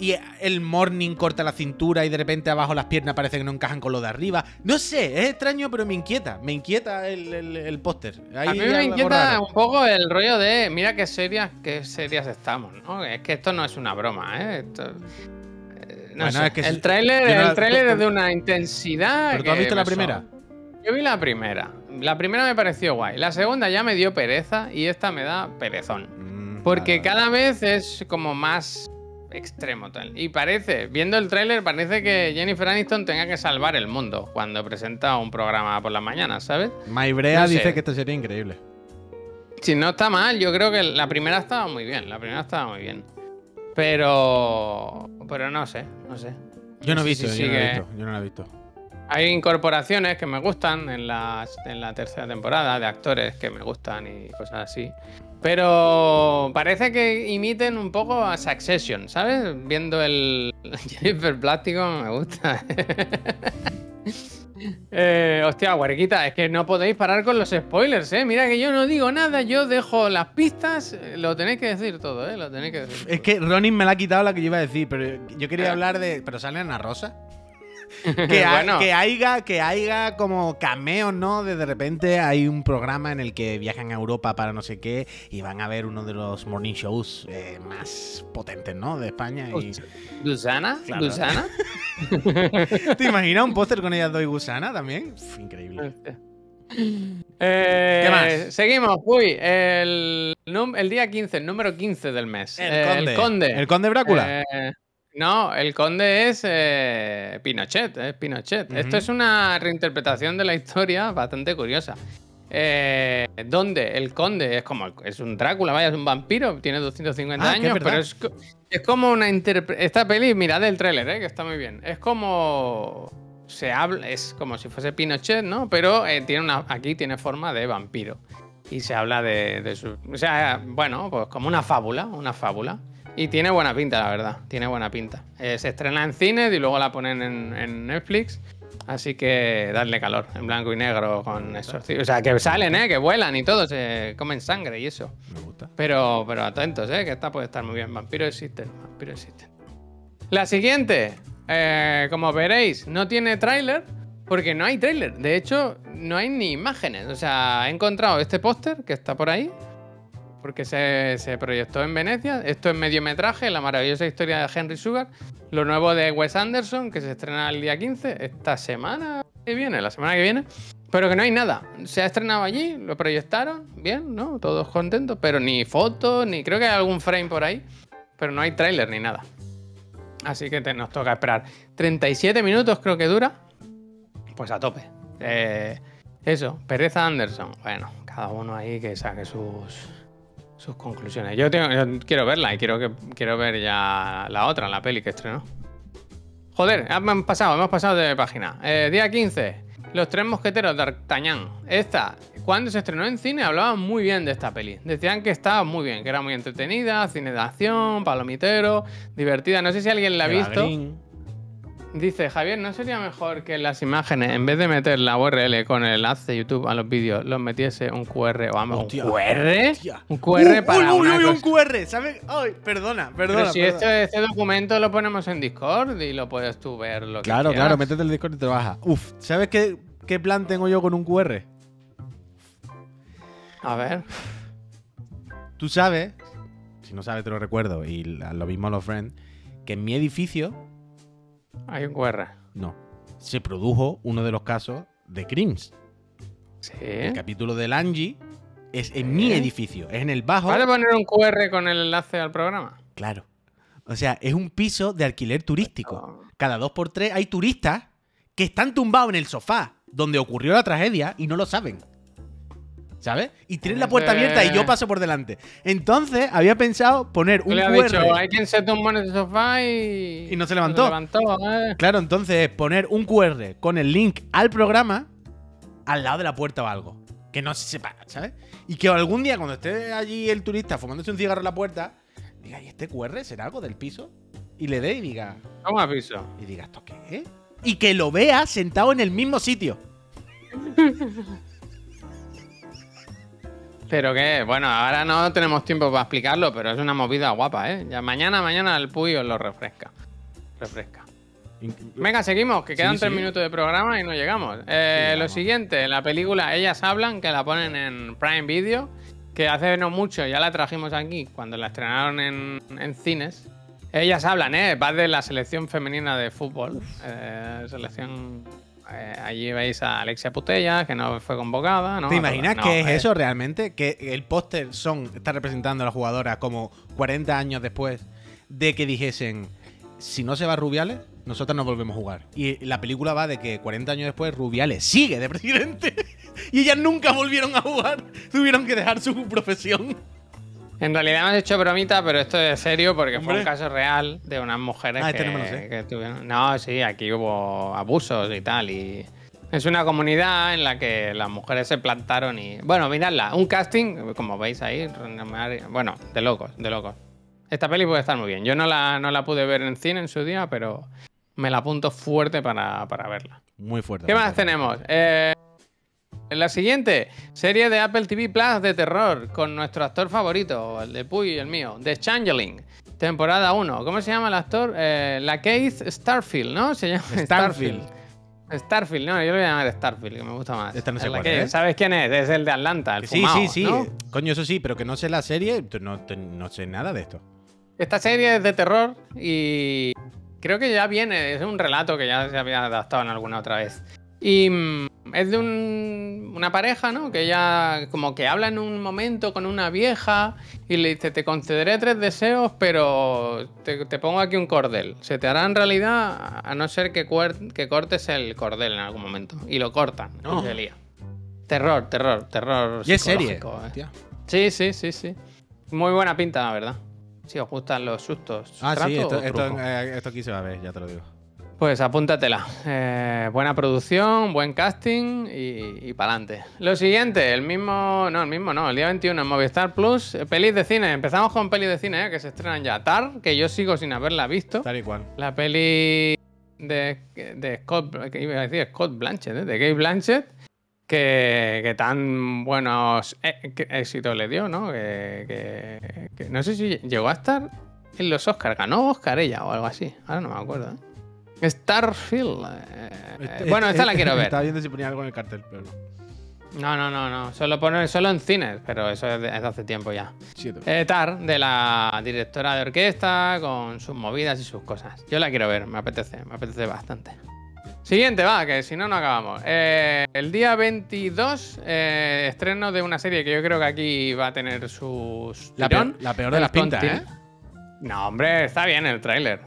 Y el morning corta la cintura y de repente abajo las piernas parece que no encajan con lo de arriba. No sé, es extraño, pero me inquieta. Me inquieta el, el- el póster. A mí me inquieta un poco el rollo de, mira qué serias, qué serias estamos, ¿no? Es que esto no es una broma, ¿eh? Esto- eh, no Bueno, sé. es que el tráiler, no el tú- es de una intensidad. ¿Pero tú has visto la me primera? Yo vi la primera. La primera me pareció guay. La segunda ya me dio pereza y esta me da perezón. Mm, Porque cada vez es como más extremo tal. Y parece, viendo el tráiler, parece que Jennifer Aniston tenga que salvar el mundo cuando presenta un programa por las mañanas, ¿sabes? Maibrea no sé. dice que esto sería increíble. Si no está mal, yo creo que la primera estaba muy bien. La primera estaba muy bien. Pero. Pero no sé, no sé. Yo no he visto, si yo no la he visto. Yo no la he visto. Hay incorporaciones que me gustan en, las- en la tercera temporada de actores que me gustan y cosas así. Pero parece que imiten un poco a Succession, ¿sabes? Viendo el Jennifer Plástico me gusta. Eh, hostia, huerquita, es que no podéis parar con los spoilers, ¿eh? Mira que yo no digo nada, yo dejo las pistas, lo tenéis que decir todo, ¿eh? Lo tenéis que decir. Es que Ronin me la ha quitado la que yo iba a decir, pero yo quería Eh. hablar de. Pero sale Ana Rosa. Que, ha- Bueno. que haya, que haya como cameos, ¿no? De, de repente hay un programa en el que viajan a Europa para no sé qué y van a ver uno de los morning shows eh, más potentes, ¿no? De España. Y... ¿Gusana? Claro. ¿Gusana? ¿Te imaginas un póster con ellas dos y gusana también? Uf, increíble. Eh, ¿Qué más? Seguimos, uy, el, día 15, el número 15 del mes. El Eh, conde. El conde. ¿El conde Brácula? No, el conde es eh, Pinochet, es Pinochet. Esto es una reinterpretación de la historia bastante curiosa. Eh, donde el conde es como es un Drácula, vaya, es un vampiro, tiene 250 Ah, es años, pero es, es como una interpretación. Esta peli, mirad el tráiler, eh, que está muy bien. Es como se habla, es como si fuese Pinochet, ¿no? Pero eh, tiene una, aquí tiene forma de vampiro y se habla de, de su, o sea, bueno, pues como una fábula, una fábula. Y tiene buena pinta, la verdad. Tiene buena pinta. Eh, se estrena en cines y luego la ponen en, en Netflix. Así que darle calor, en blanco y negro con exorcismo. O sea, que salen, ¿eh? Que vuelan y todo, se comen sangre y eso. Me gusta. Pero, pero atentos, ¿eh? Que esta puede estar muy bien. Vampiros existen, vampiros existen. La siguiente, eh, como veréis, no tiene tráiler porque no hay tráiler. De hecho, no hay ni imágenes. O sea, he encontrado este póster que está por ahí porque se, se proyectó en Venecia. Esto es mediometraje, la maravillosa historia de Henry Sugar. Lo nuevo de Wes Anderson, que se estrena el día 15, esta semana que viene, la semana que viene. Pero que no hay nada. Se ha estrenado allí, lo proyectaron, bien, ¿no? Todos contentos, pero ni fotos, ni creo que hay algún frame por ahí. Pero no hay tráiler ni nada. Así que nos toca esperar. 37 minutos creo que dura. Pues a tope. Eh, eso, Pereza Anderson. Bueno, cada uno ahí que saque sus, sus conclusiones. Yo, tengo- yo quiero verla y quiero, que, quiero ver ya la otra, la peli que estrenó. Joder, hemos pasado, hemos pasado de página. Eh, día 15, Los Tres Mosqueteros de D'Artagnan. Esta, cuando se estrenó en cine, hablaban muy bien de esta peli. Decían que estaba muy bien, que era muy entretenida, cine de acción, palomitero, divertida. No sé si alguien la ha visto. Green. Dice, Javier, ¿no sería mejor que en las imágenes, en vez de meter la URL con el enlace de YouTube a los vídeos, los metiese un QR o vamos, Hostia, un QR? hostia. Un QR Uh, para uy, uy, uy, un. QR, ¿sabes? Ay, perdona, Pero perdona. si perdona. este, este documento lo ponemos en Discord y lo puedes tú ver lo Claro, claro, métete el Discord y bajas. Uf, ¿sabes qué, qué plan tengo yo con un QR? A ver. Tú sabes, si no sabes te lo recuerdo, y lo mismo los friends, que en mi edificio, Hay un QR. no, se produjo uno de los casos de Crims. Sí. El capítulo del Angie es en mi edificio, es en el bajo. ¿Vas a poner un QR con el enlace al programa? Claro. O sea, es un piso de alquiler turístico. Cada dos por tres hay turistas que están tumbados en el sofá donde ocurrió la tragedia y no lo saben. ¿Sabes? Y tienen la puerta abierta y yo paso por delante. Entonces, había pensado poner un le QR. dicho, hay quien se tumbó en el sofá y... Y no se levantó. levantó, ¿eh? Claro, entonces poner un QR con el link al programa al lado de la puerta o algo. Que no se sepa, ¿sabes? Y que algún día cuando esté allí el turista fumándose un cigarro en la puerta, diga, ¿y este QR será algo del piso? Y le dé y diga, ¿Cómo aviso? y diga, ¿esto qué es? Y que lo vea sentado en el mismo sitio. Pero que, bueno, ahora no tenemos tiempo para explicarlo, pero es una movida guapa, ¿eh? Ya mañana, mañana el Puy os lo refresca. Refresca. Venga, seguimos, que quedan Sí, tres sí. minutos de programa y no llegamos. Eh, Sí, lo siguiente, la película Ellas Hablan, que la ponen en Prime Video, que hace no mucho ya la trajimos aquí, cuando la estrenaron en, en cines. Ellas hablan, ¿eh? Va de la selección femenina de fútbol. Eh, selección... eh, allí veis a Alexia Putella, que no fue convocada. ¿no? ¿Te imaginas No, que es eh, eso realmente? Que el póster son está representando a la jugadora como 40 años después de que dijesen, si no se va Rubiales, nosotros no volvemos a jugar. Y la película va de que 40 años después Rubiales sigue de presidente y ellas nunca volvieron a jugar. Tuvieron que dejar su profesión. En realidad hemos hecho bromita, pero esto es serio porque fue Hombre. un caso real de unas mujeres Ah, que, este no sé. que tuvieron. No, sí, aquí hubo abusos y tal. Y es una comunidad en la que las mujeres se plantaron y. Bueno, miradla, un casting, como veis ahí, bueno, de locos, de locos. Esta peli puede estar muy bien. Yo no la, no la pude ver en cine en su día, pero me la apunto fuerte para, para verla. Muy fuerte. ¿Qué más tenemos? Eh, la siguiente, serie de Apple TV Plus de terror con nuestro actor favorito, el de Puy y el mío, The Changeling. Temporada 1. ¿Cómo se llama el actor? Eh, la Keith Starfield, ¿no? Se llama Starfield. Starfield, no, yo lo voy a llamar Starfield, que me gusta más. Esta no sé cuál es. ¿Sabes quién es? Es el de Atlanta, el Sí, sí, sí. ¿no? Coño, eso sí, pero que no sé la serie, no, no sé nada de esto. Esta serie es de terror y creo que ya viene, es un relato que ya se había adaptado en alguna otra vez. Y mm, es de un- una pareja, ¿no? Que ella como que habla en un momento con una vieja y le dice, te concederé tres deseos, pero te, te pongo aquí un cordel. Se te hará en realidad a no ser que, cuer- que cortes el cordel en algún momento. Y lo cortan. No. se lía. Terror, terror, terror. Y es serie. ¿eh? Sí, sí, sí, sí. Muy buena pinta, la verdad. Si os gustan los sustos. Ah, ¿trato sí, esto, esto, eh, esto aquí se va a ver, ya te lo digo. Pues apúntatela. Eh, buena producción, buen casting y, y para adelante. Lo siguiente, el mismo. No, el mismo no, el día 21 en Movistar Plus, eh, pelis de cine. Empezamos con pelis de cine, eh, que se estrenan ya. Tar, que yo sigo sin haberla visto. Tal y cual. La peli de, de Scott, que iba a decir Scott Blanchett, ¿eh? de Kate Blanchett, que, que tan buenos eh, éxitos le dio, ¿no? Que, que- que no sé si llegó a estar en los Oscars, ganó Oscar ella o algo así, ahora no me acuerdo. Starfield. eh, Este- bueno, esta la quiero ver. Estaba viendo si ponía algo en el cartel, pero no. No, no, no, no. Solo, pone, solo en cines, pero eso es de, es de hace tiempo ya. Eh, Tar, de la directora de orquesta, con sus movidas y sus cosas. Yo la quiero ver, me apetece, me apetece bastante. Siguiente, va, que si no, no acabamos. Eh, el día 22, eh, estreno de una serie que yo creo que aquí va a tener sus. La peor, la peor de las pintas, ¿eh? No, hombre, está bien el tráiler.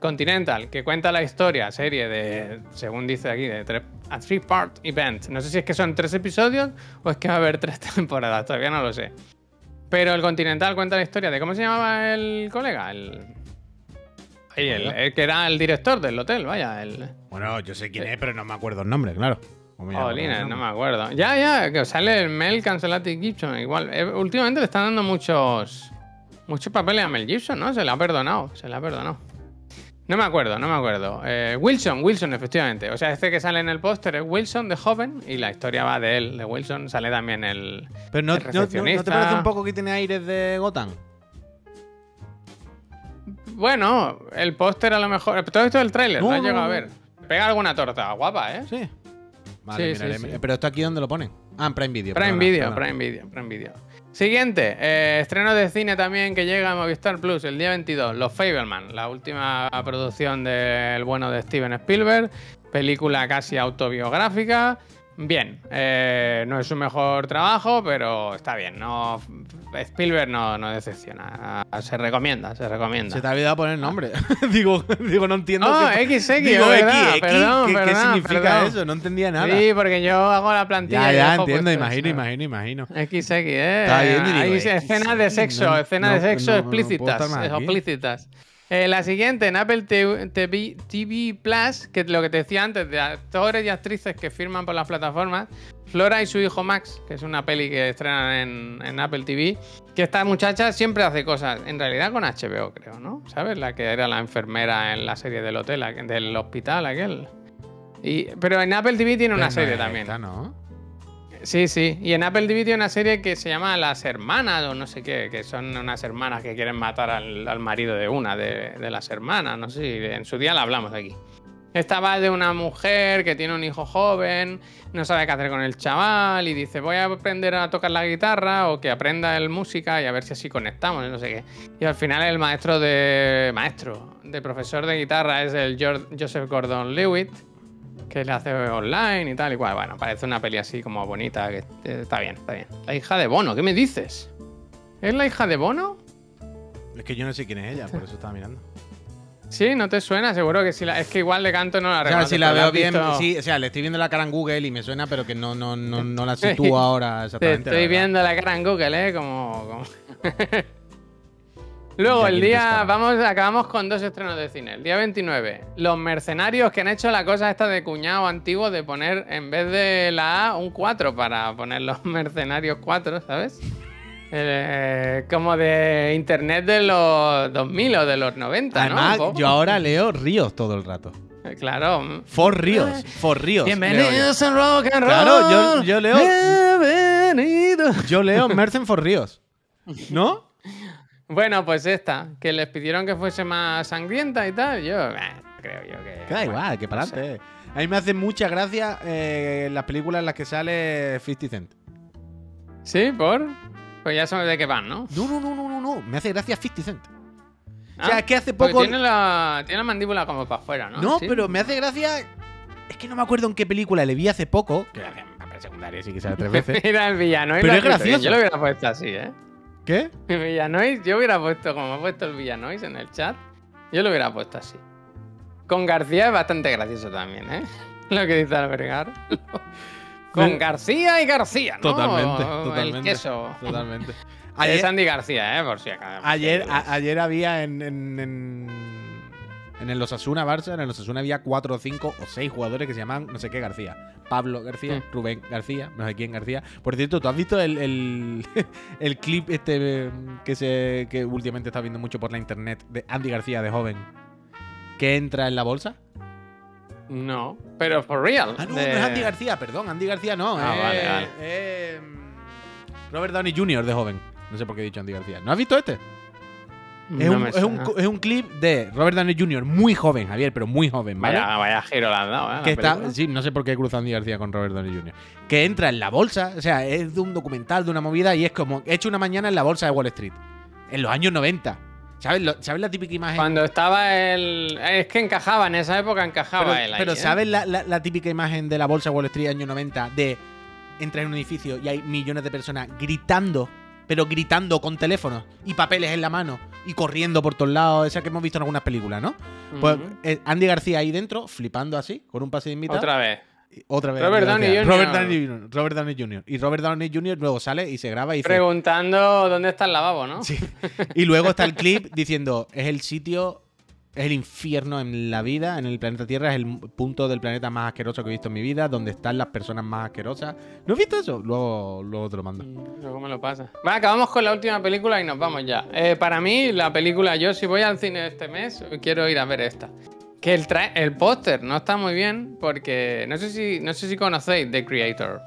Continental, que cuenta la historia, serie de, según dice aquí, de tres, a three-part event. No sé si es que son tres episodios o es que va a haber tres temporadas, todavía no lo sé. Pero el Continental cuenta la historia de cómo se llamaba el colega, el, Ahí, el, el que era el director del hotel, vaya, el Bueno, yo sé quién es, pero no me acuerdo el nombre, claro. Jolines, no me acuerdo. Ya, ya, que sale el Mel Cancelati Gibson, igual. Eh, últimamente le están dando muchos muchos papeles a Mel Gibson, ¿no? Se le ha perdonado, se le ha perdonado. No me acuerdo, no me acuerdo. Eh, Wilson, Wilson, efectivamente. O sea, este que sale en el póster es Wilson de joven y la historia va de él, de Wilson. Sale también el. Pero no, el no- no- ¿no te recepcionista. parece un poco que tiene aires de Gotham? Bueno, el póster a lo mejor. Todo esto del tráiler, No, ¿lo has no, llegado a ver? Pega alguna torta, guapa, ¿eh? Sí. Vale, Sí, miraré. sí, sí. Pero esto aquí dónde lo ponen. Ah, en Prime Video. Prime perdona, Video, perdona. Prime Video, Prime Video. Siguiente, eh, estreno de cine también que llega a Movistar Plus el día 22, Los Fableman, la última producción del bueno de Steven Spielberg, película casi autobiográfica. Bien, eh, no es su mejor trabajo, pero está bien. No, Spielberg no, no decepciona. Se recomienda, se recomienda. Se te ha olvidado poner nombre. digo, digo, no entiendo. No, qué- XX, digo, verdad, X, perdón, ¿qué, significa perdón. eso? No entendía nada. Sí, porque yo hago la plantilla. ya, ya, entiendo, imagino, imagino, imagino. XX, eh. Está bien, digo, Hay escenas de sexo, escenas de sexo explícitas. explícitas. Eh, la siguiente, en Apple TV, Plus, que es lo que te decía antes, de actores y actrices que firman por las plataformas. Flora y su hijo Max, que es una peli que estrenan en, en Apple TV. Que esta muchacha siempre hace cosas, en realidad con HBO, creo, ¿no? ¿Sabes? La que era la enfermera en la serie del hotel, del hospital, aquel. Y, pero en Apple TV tiene una Pero serie también. esta, ¿no? Sí, sí. Y en Apple TV tiene una serie que se llama Las Hermanas o no sé qué, que son unas hermanas que quieren matar al, marido de una de, las hermanas. No sé si en su día la hablamos aquí. Esta va de una mujer que tiene un hijo joven, no sabe qué hacer con el chaval y dice voy a aprender a tocar la guitarra o que aprenda el música y a ver si así conectamos no sé qué. Y al final el maestro de... maestro, de profesor de guitarra es el Joseph Gordon-Lewitt que le hace online y tal y cual. Bueno, parece una peli así como bonita, que eh, está bien, está bien. La hija de Bono, ¿qué me dices? ¿Es la hija de Bono? Es que yo no sé quién es ella, por eso estaba mirando. Sí, ¿no te suena? Seguro que sí. La... Es que igual de canto no la O sea, si la veo bien, visto- sí, o sea, le estoy viendo la cara en Google y me suena, pero que no, no, no, no la sitúo ahora Te exactamente. estoy viendo la cara en Google, ¿eh? Como... como- Luego, el día... Vamos, acabamos con dos estrenos de cine. El día 29, Los Mercenarios que han hecho la cosa esta de cuñado antiguo de poner, en vez de la A, un 4 para poner Los Mercenarios 4, ¿sabes? Eh, como de internet de los 2000 o de los 90, Además, ¿no? Yo ahora leo ríos todo el rato. Eh, Claro. For ríos, for ríos. Bienvenidos a Rock and Roll. Claro, yo- yo leo- Bienvenido. yo. Yo leo Mercen for ríos. ¿No? Bueno, pues esta, que les pidieron que fuese más sangrienta y tal. Yo eh, creo yo que. Que da igual, que para no sé. adelante. A mí me hace mucha gracia eh, las películas en las que sale 50 Cent. ¿Sí? ¿Por? Pues ya sabes de qué van, ¿no? No, no, no, no, no, no. Me hace gracia 50 Cent. Ah, sea, es que hace poco- Tiene la, tiene la mandíbula como para afuera, ¿no? No, Sí. pero me hace gracia. Es que no me acuerdo en qué película le vi hace poco. Que secundario sí que sale tres veces. Mira el villanois. Pero lo es gracioso. Yo lo hubiera puesto así, ¿eh? ¿Qué? El villanois, yo hubiera puesto, como ha puesto el villanois en el chat, yo lo hubiera puesto así. Con García es bastante gracioso también, ¿eh? Lo que dice Albergar. Con García y García, ¿no? Totalmente, El totalmente. queso. Totalmente. Es Ayer, Andy García, ¿eh? Por si acaso. ayer, a- ayer había en, en, en, en el Osasuna Barça, en el Osasuna había cuatro cinco o seis jugadores que se llaman no sé qué García. Pablo García, Mm. Rubén García, no sé quién García. Por cierto, ¿tú has visto el, el, el clip este eh, que se que últimamente está viendo mucho por la internet de Andy García de joven? Que entra en la bolsa. No, pero for real. Ah, no, de- no es Andy García, perdón, Andy García no. Ah, vale, vale. es, mm, Robert Downey Jr. de joven. No sé por qué he dicho Andy García. ¿No has visto este? Es, No un, es, un, suena. es un clip de Robert Downey Jr. muy joven, Javier, pero muy joven, ¿vale? Vaya, vaya giro ¿eh? la que está, sí, no sé por qué cruza Andy García con Robert Downey Jr. Que entra en la bolsa, o sea, es de un documental, de una movida, y es como, he hecho una mañana en la bolsa de Wall Street. En los años 90. ¿Sabes, lo- ¿sabes la típica imagen? Cuando estaba él. Es que encajaba, en esa época encajaba pero, él ahí. pero ¿eh? ¿sabes la, la- la típica imagen de la bolsa de Wall Street años 90 de entrar en un edificio y hay millones de personas gritando, pero gritando con teléfonos y papeles en la mano y corriendo por todos lados, esa que hemos visto en algunas películas, ¿no? Pues eh, Andy García ahí dentro, flipando así, con un pase de invitado. Otra vez. Y Otra vez. Robert. Downey Jr. Robert Downey Jr. Robert Downey Jr. Y Robert Downey Jr. luego sale y se graba y dice. Preguntando dónde está el lavabo, ¿no? Sí. Y luego está el clip diciendo: es el sitio. Es el infierno en la vida, en el planeta Tierra, es el punto del planeta más asqueroso que he visto en mi vida, donde están las personas más asquerosas. ¿No has visto eso? Luego, luego te lo mando. Luego me lo pasa. Vale, acabamos con la última película y nos vamos ya. Eh, para mí, la película, yo si voy al cine este mes, quiero ir a ver esta. Que el, el póster no está muy bien porque no sé, si, no sé si conocéis The Creator.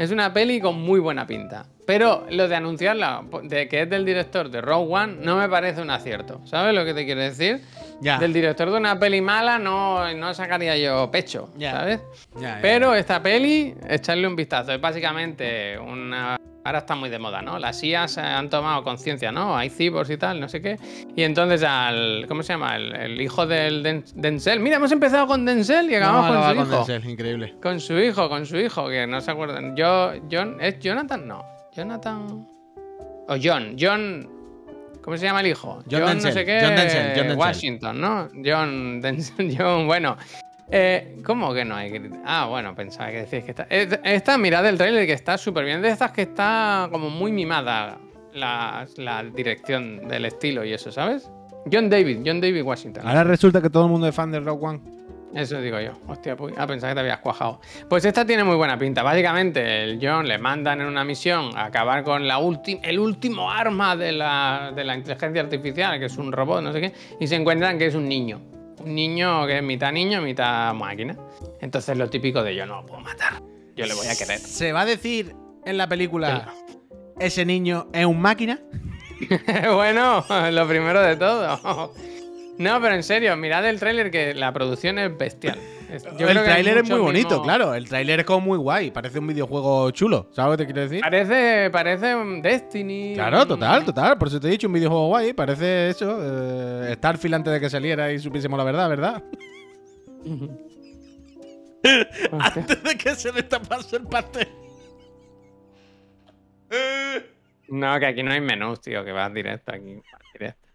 Es una peli con muy buena pinta. Pero lo de anunciarla, de que es del director de Rogue One, no me parece un acierto. ¿Sabes lo que te quiero decir? Ya. Del director de una peli mala no, no sacaría yo pecho, Ya. ¿sabes? Ya, Pero esta peli, echarle un vistazo. Es básicamente una. Ahora está muy de moda, ¿no? Las IAS han tomado conciencia, ¿no? Hay cibos y tal, no sé qué. Y entonces al. ¿Cómo se llama? El, el hijo del Den- Denzel. Mira, hemos empezado con Denzel y acabamos a con su acabar hijo. con Denzel, increíble. Con su hijo, con su hijo, que no se acuerdan. Yo, John, ¿Es Jonathan? No. Jonathan. O John. John. ¿Cómo se llama el hijo? John no Denzel, sé qué. John Denzel, John Denzel. Washington, ¿no? John Denzel. John, bueno. Eh, ¿Cómo que no hay que- Ah, bueno, pensaba que decías que está. Esta, mirad el trailer que está súper bien. De estas que está como muy mimada la, la dirección del estilo y eso, ¿sabes? John David, John David Washington. Ahora resulta que todo el mundo es fan de Rogue One. Eso digo yo. Hostia, pues, ah, pensaba que te habías cuajado. Pues esta tiene muy buena pinta. Básicamente, el John le mandan en una misión a acabar con la el último arma de la, de la inteligencia artificial, que es un robot, no sé qué, y se encuentran que es un niño. Un niño que es mitad niño, mitad máquina. Entonces, lo típico de yo no lo puedo matar. Yo le voy a querer. Se va a decir en la película: ese niño es un máquina. bueno, lo primero de todo. No, pero en serio, mirad el tráiler que la producción es bestial. Yo el tráiler es muy bonito, mismo- claro. El tráiler es como muy guay. Parece un videojuego chulo. ¿Sabes lo que te quiero decir? Parece, parece un Destiny. Claro, total, total. Por eso te he dicho un videojuego guay. Parece eso. eh, Starfield antes de que saliera y supiésemos la verdad, ¿verdad? Antes de que se le tapase el pastel. No, que aquí no hay menús, tío, que vas directo aquí. vas directo.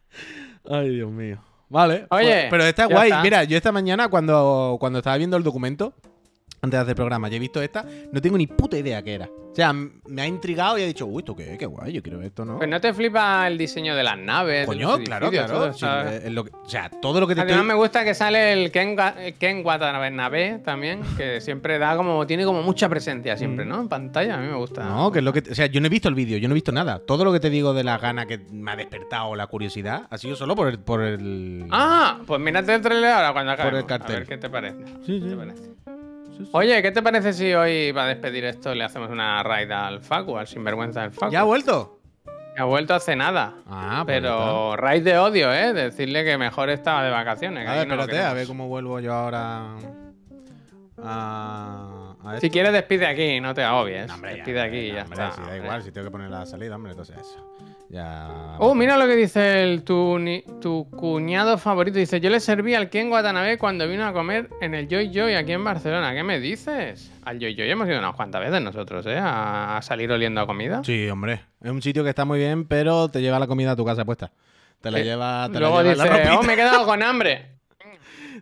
Ay, Dios mío. Vale. Oye, pues- pero está guay. está. Mira, yo esta mañana cuando, cuando estaba viendo el documento, antes de hacer el programa, ya he visto esta, no tengo ni puta idea qué era. O sea, me ha intrigado y he dicho, uy, ¿esto qué? Qué guay, yo quiero esto, ¿no? Pues no te flipa el diseño de las naves. de Coño, los claro, claro. todo, sí, ¿sabes? es lo que- o sea, todo lo que te Además estoy... me gusta que sale el Ken, el Ken Watanabe también, que siempre da como, tiene como mucha presencia siempre, ¿no? En pantalla, a mí me gusta. Mm. No, que es lo que. O sea, yo no he visto el vídeo, yo no he visto nada. Todo lo que te digo de la gana que me ha despertado la curiosidad ha sido solo por el. Por el... Ah, pues mírate el trailer ahora cuando acabe. el cartel. A ver qué te parece. Sí, ¿Qué sí. te parece? Oye, ¿qué te parece si hoy, para despedir esto, le hacemos una raid al Facu, al sinvergüenza del Facu? ¿Ya ha vuelto? Ha vuelto hace nada. Ah, pues Pero raid de odio, ¿eh? Decirle que mejor estaba de vacaciones. A ver, aquí no espérate, a ver cómo vuelvo yo ahora. A. a Si quieres, despide aquí, no te agobies. No, hombre, ya, despide aquí y ya hombre, está. Si da igual, si tengo que poner la salida, hombre, entonces eso. Ya. Oh, mira lo que dice el, tu, ni- tu cuñado favorito. Dice, yo le serví al Ken Watanabe cuando vino a comer en el Joy Joy aquí en Barcelona. ¿Qué me dices? Al Joy Joy hemos ido unas cuantas veces nosotros, ¿eh? A, a salir oliendo a comida. Sí, hombre. Es un sitio que está muy bien, pero te lleva la comida a tu casa puesta. Te la Sí. lleva, te Luego la lleva la dice, oh, me he quedado con hambre.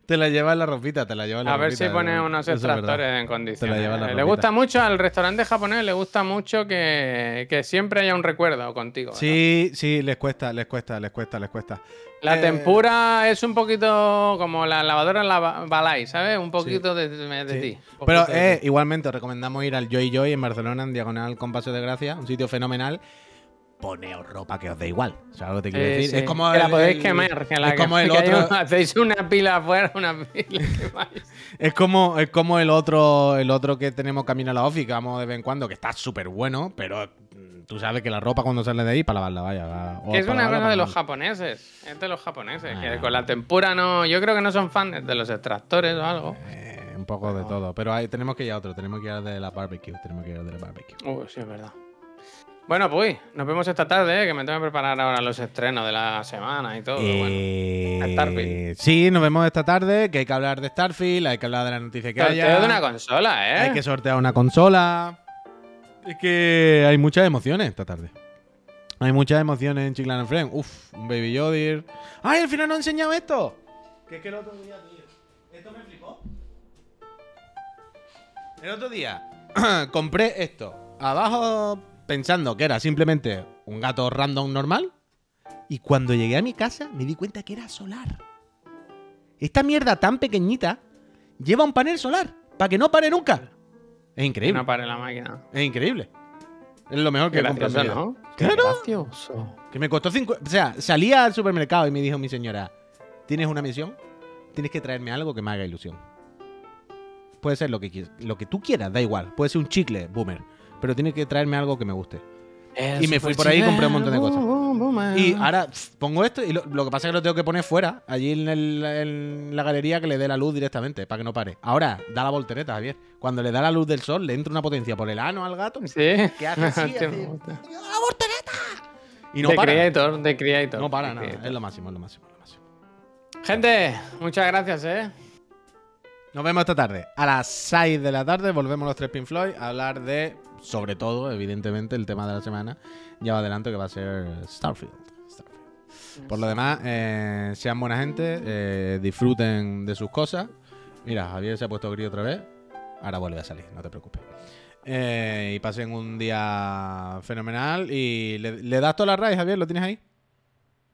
Te la lleva en la ropita, te la lleva en la A ver ropita, si pone eso unos extractores en Te la condiciones. lleva en la Eh, le ropita. gusta mucho al restaurante japonés, le gusta mucho que, que siempre haya un recuerdo contigo. ¿verdad? Sí, sí, les cuesta, les cuesta, les cuesta, les cuesta. La Eh, tempura es un poquito como la lavadora la ba- Balay, ¿sabes? Un poquito de, de- de sí. ti. Pero de eh, ti. igualmente os recomendamos ir al Joy Joy en Barcelona, en Diagonal con Paso de Gracia, un sitio fenomenal. Poneos ropa que os dé igual. ¿Sabes lo que te quiero Sí, decir? sí. Es como que la el- podéis quemar. Que la es como el otro. hacéis una pila afuera, una pila. Es como, es como el otro, el otro que tenemos camino a la ofi, que vamos de vez en cuando, que está súper bueno, pero mm, tú sabes que la ropa cuando sale de ahí para lavarla, vaya. va- o es una cosa de los japoneses. Es de los japoneses. Ah. Que con la tempura no. Yo creo que no son fans de los extractores o algo. Eh, un poco de todo. Pero hay- tenemos que ir a otro, tenemos que ir al de la barbecue. Tenemos que ir al de la barbecue. Uy, sí, es verdad. Bueno, pues nos vemos esta tarde, ¿eh? que me tengo que preparar ahora los estrenos de la semana y todo. bueno. Eh, Starfield. Sí, nos vemos esta tarde, que hay que hablar de Starfield, hay que hablar de la noticia que Sorteo haya. de una consola, ¿eh? Hay que sortear una consola. Es que hay muchas emociones esta tarde. Hay muchas emociones en Chiclan and Friends. Uf, un Baby Yodir. ¡Ay, al final no he enseñado esto! Que es que el otro día, tío. Esto me flipó. El otro día compré esto abajo pensando que era simplemente un gato random normal. Y cuando llegué a mi casa me di cuenta que era solar. Esta mierda tan pequeñita lleva un panel solar para que no pare nunca. Es increíble. No pare la máquina. Es increíble. Es lo mejor que he comprado. ¿no? Claro. gracioso. Que me costó 5. O sea, salía al supermercado y me dijo mi señora: ¿Tienes una misión? Tienes que traerme algo que me haga ilusión. Puede ser lo que, lo que tú quieras, da igual. Puede ser un chicle, boomer. Pero tienes que traerme algo que me guste. Y me fui por ahí y compré un montón de cosas. Y ahora pongo esto y lo, lo que pasa es que lo tengo que poner fuera, allí en, el- en la galería que le dé la luz directamente, para que no pare. Ahora, da la voltereta, Javier. Cuando le da la luz del sol, le entra una potencia por el ano al gato. Sí. ¿Qué hace así? Hostia, hace-. ¡La voltereta! Y no de para. Creator, de Creator. No para de nada. Creator. Es lo máximo, es lo máximo, es lo máximo. Gente, muchas gracias, ¿eh? Nos vemos esta tarde. A las 6 de la tarde volvemos los tres Pink Floyd a hablar de, sobre todo, evidentemente, el tema de la semana. Ya adelanto que va a ser Starfield. Starfield. Por lo demás, eh, sean buena gente, eh, disfruten de sus cosas. Mira, Javier se ha puesto gris otra vez. Ahora vuelve a salir, no te preocupes. Eh, y pasen un día fenomenal. Y le, le das toda la raíz, Javier, ¿lo tienes ahí?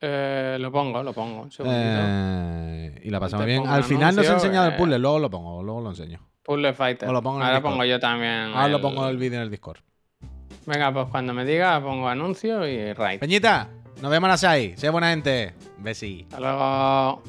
Eh, lo pongo, lo pongo. Un segundito. Eh, y la pasamos bien. Al final nos anuncio, enseñado el puzzle, luego lo pongo, luego lo enseño. Puzzle Fighter. o lo pongo en Ahora pongo yo también. Ahora lo pongo el vídeo en el Discord. Venga, pues cuando me diga, pongo anuncio y raid. Peñita, nos vemos a las 6. Sé buena gente. Besi. Hasta luego.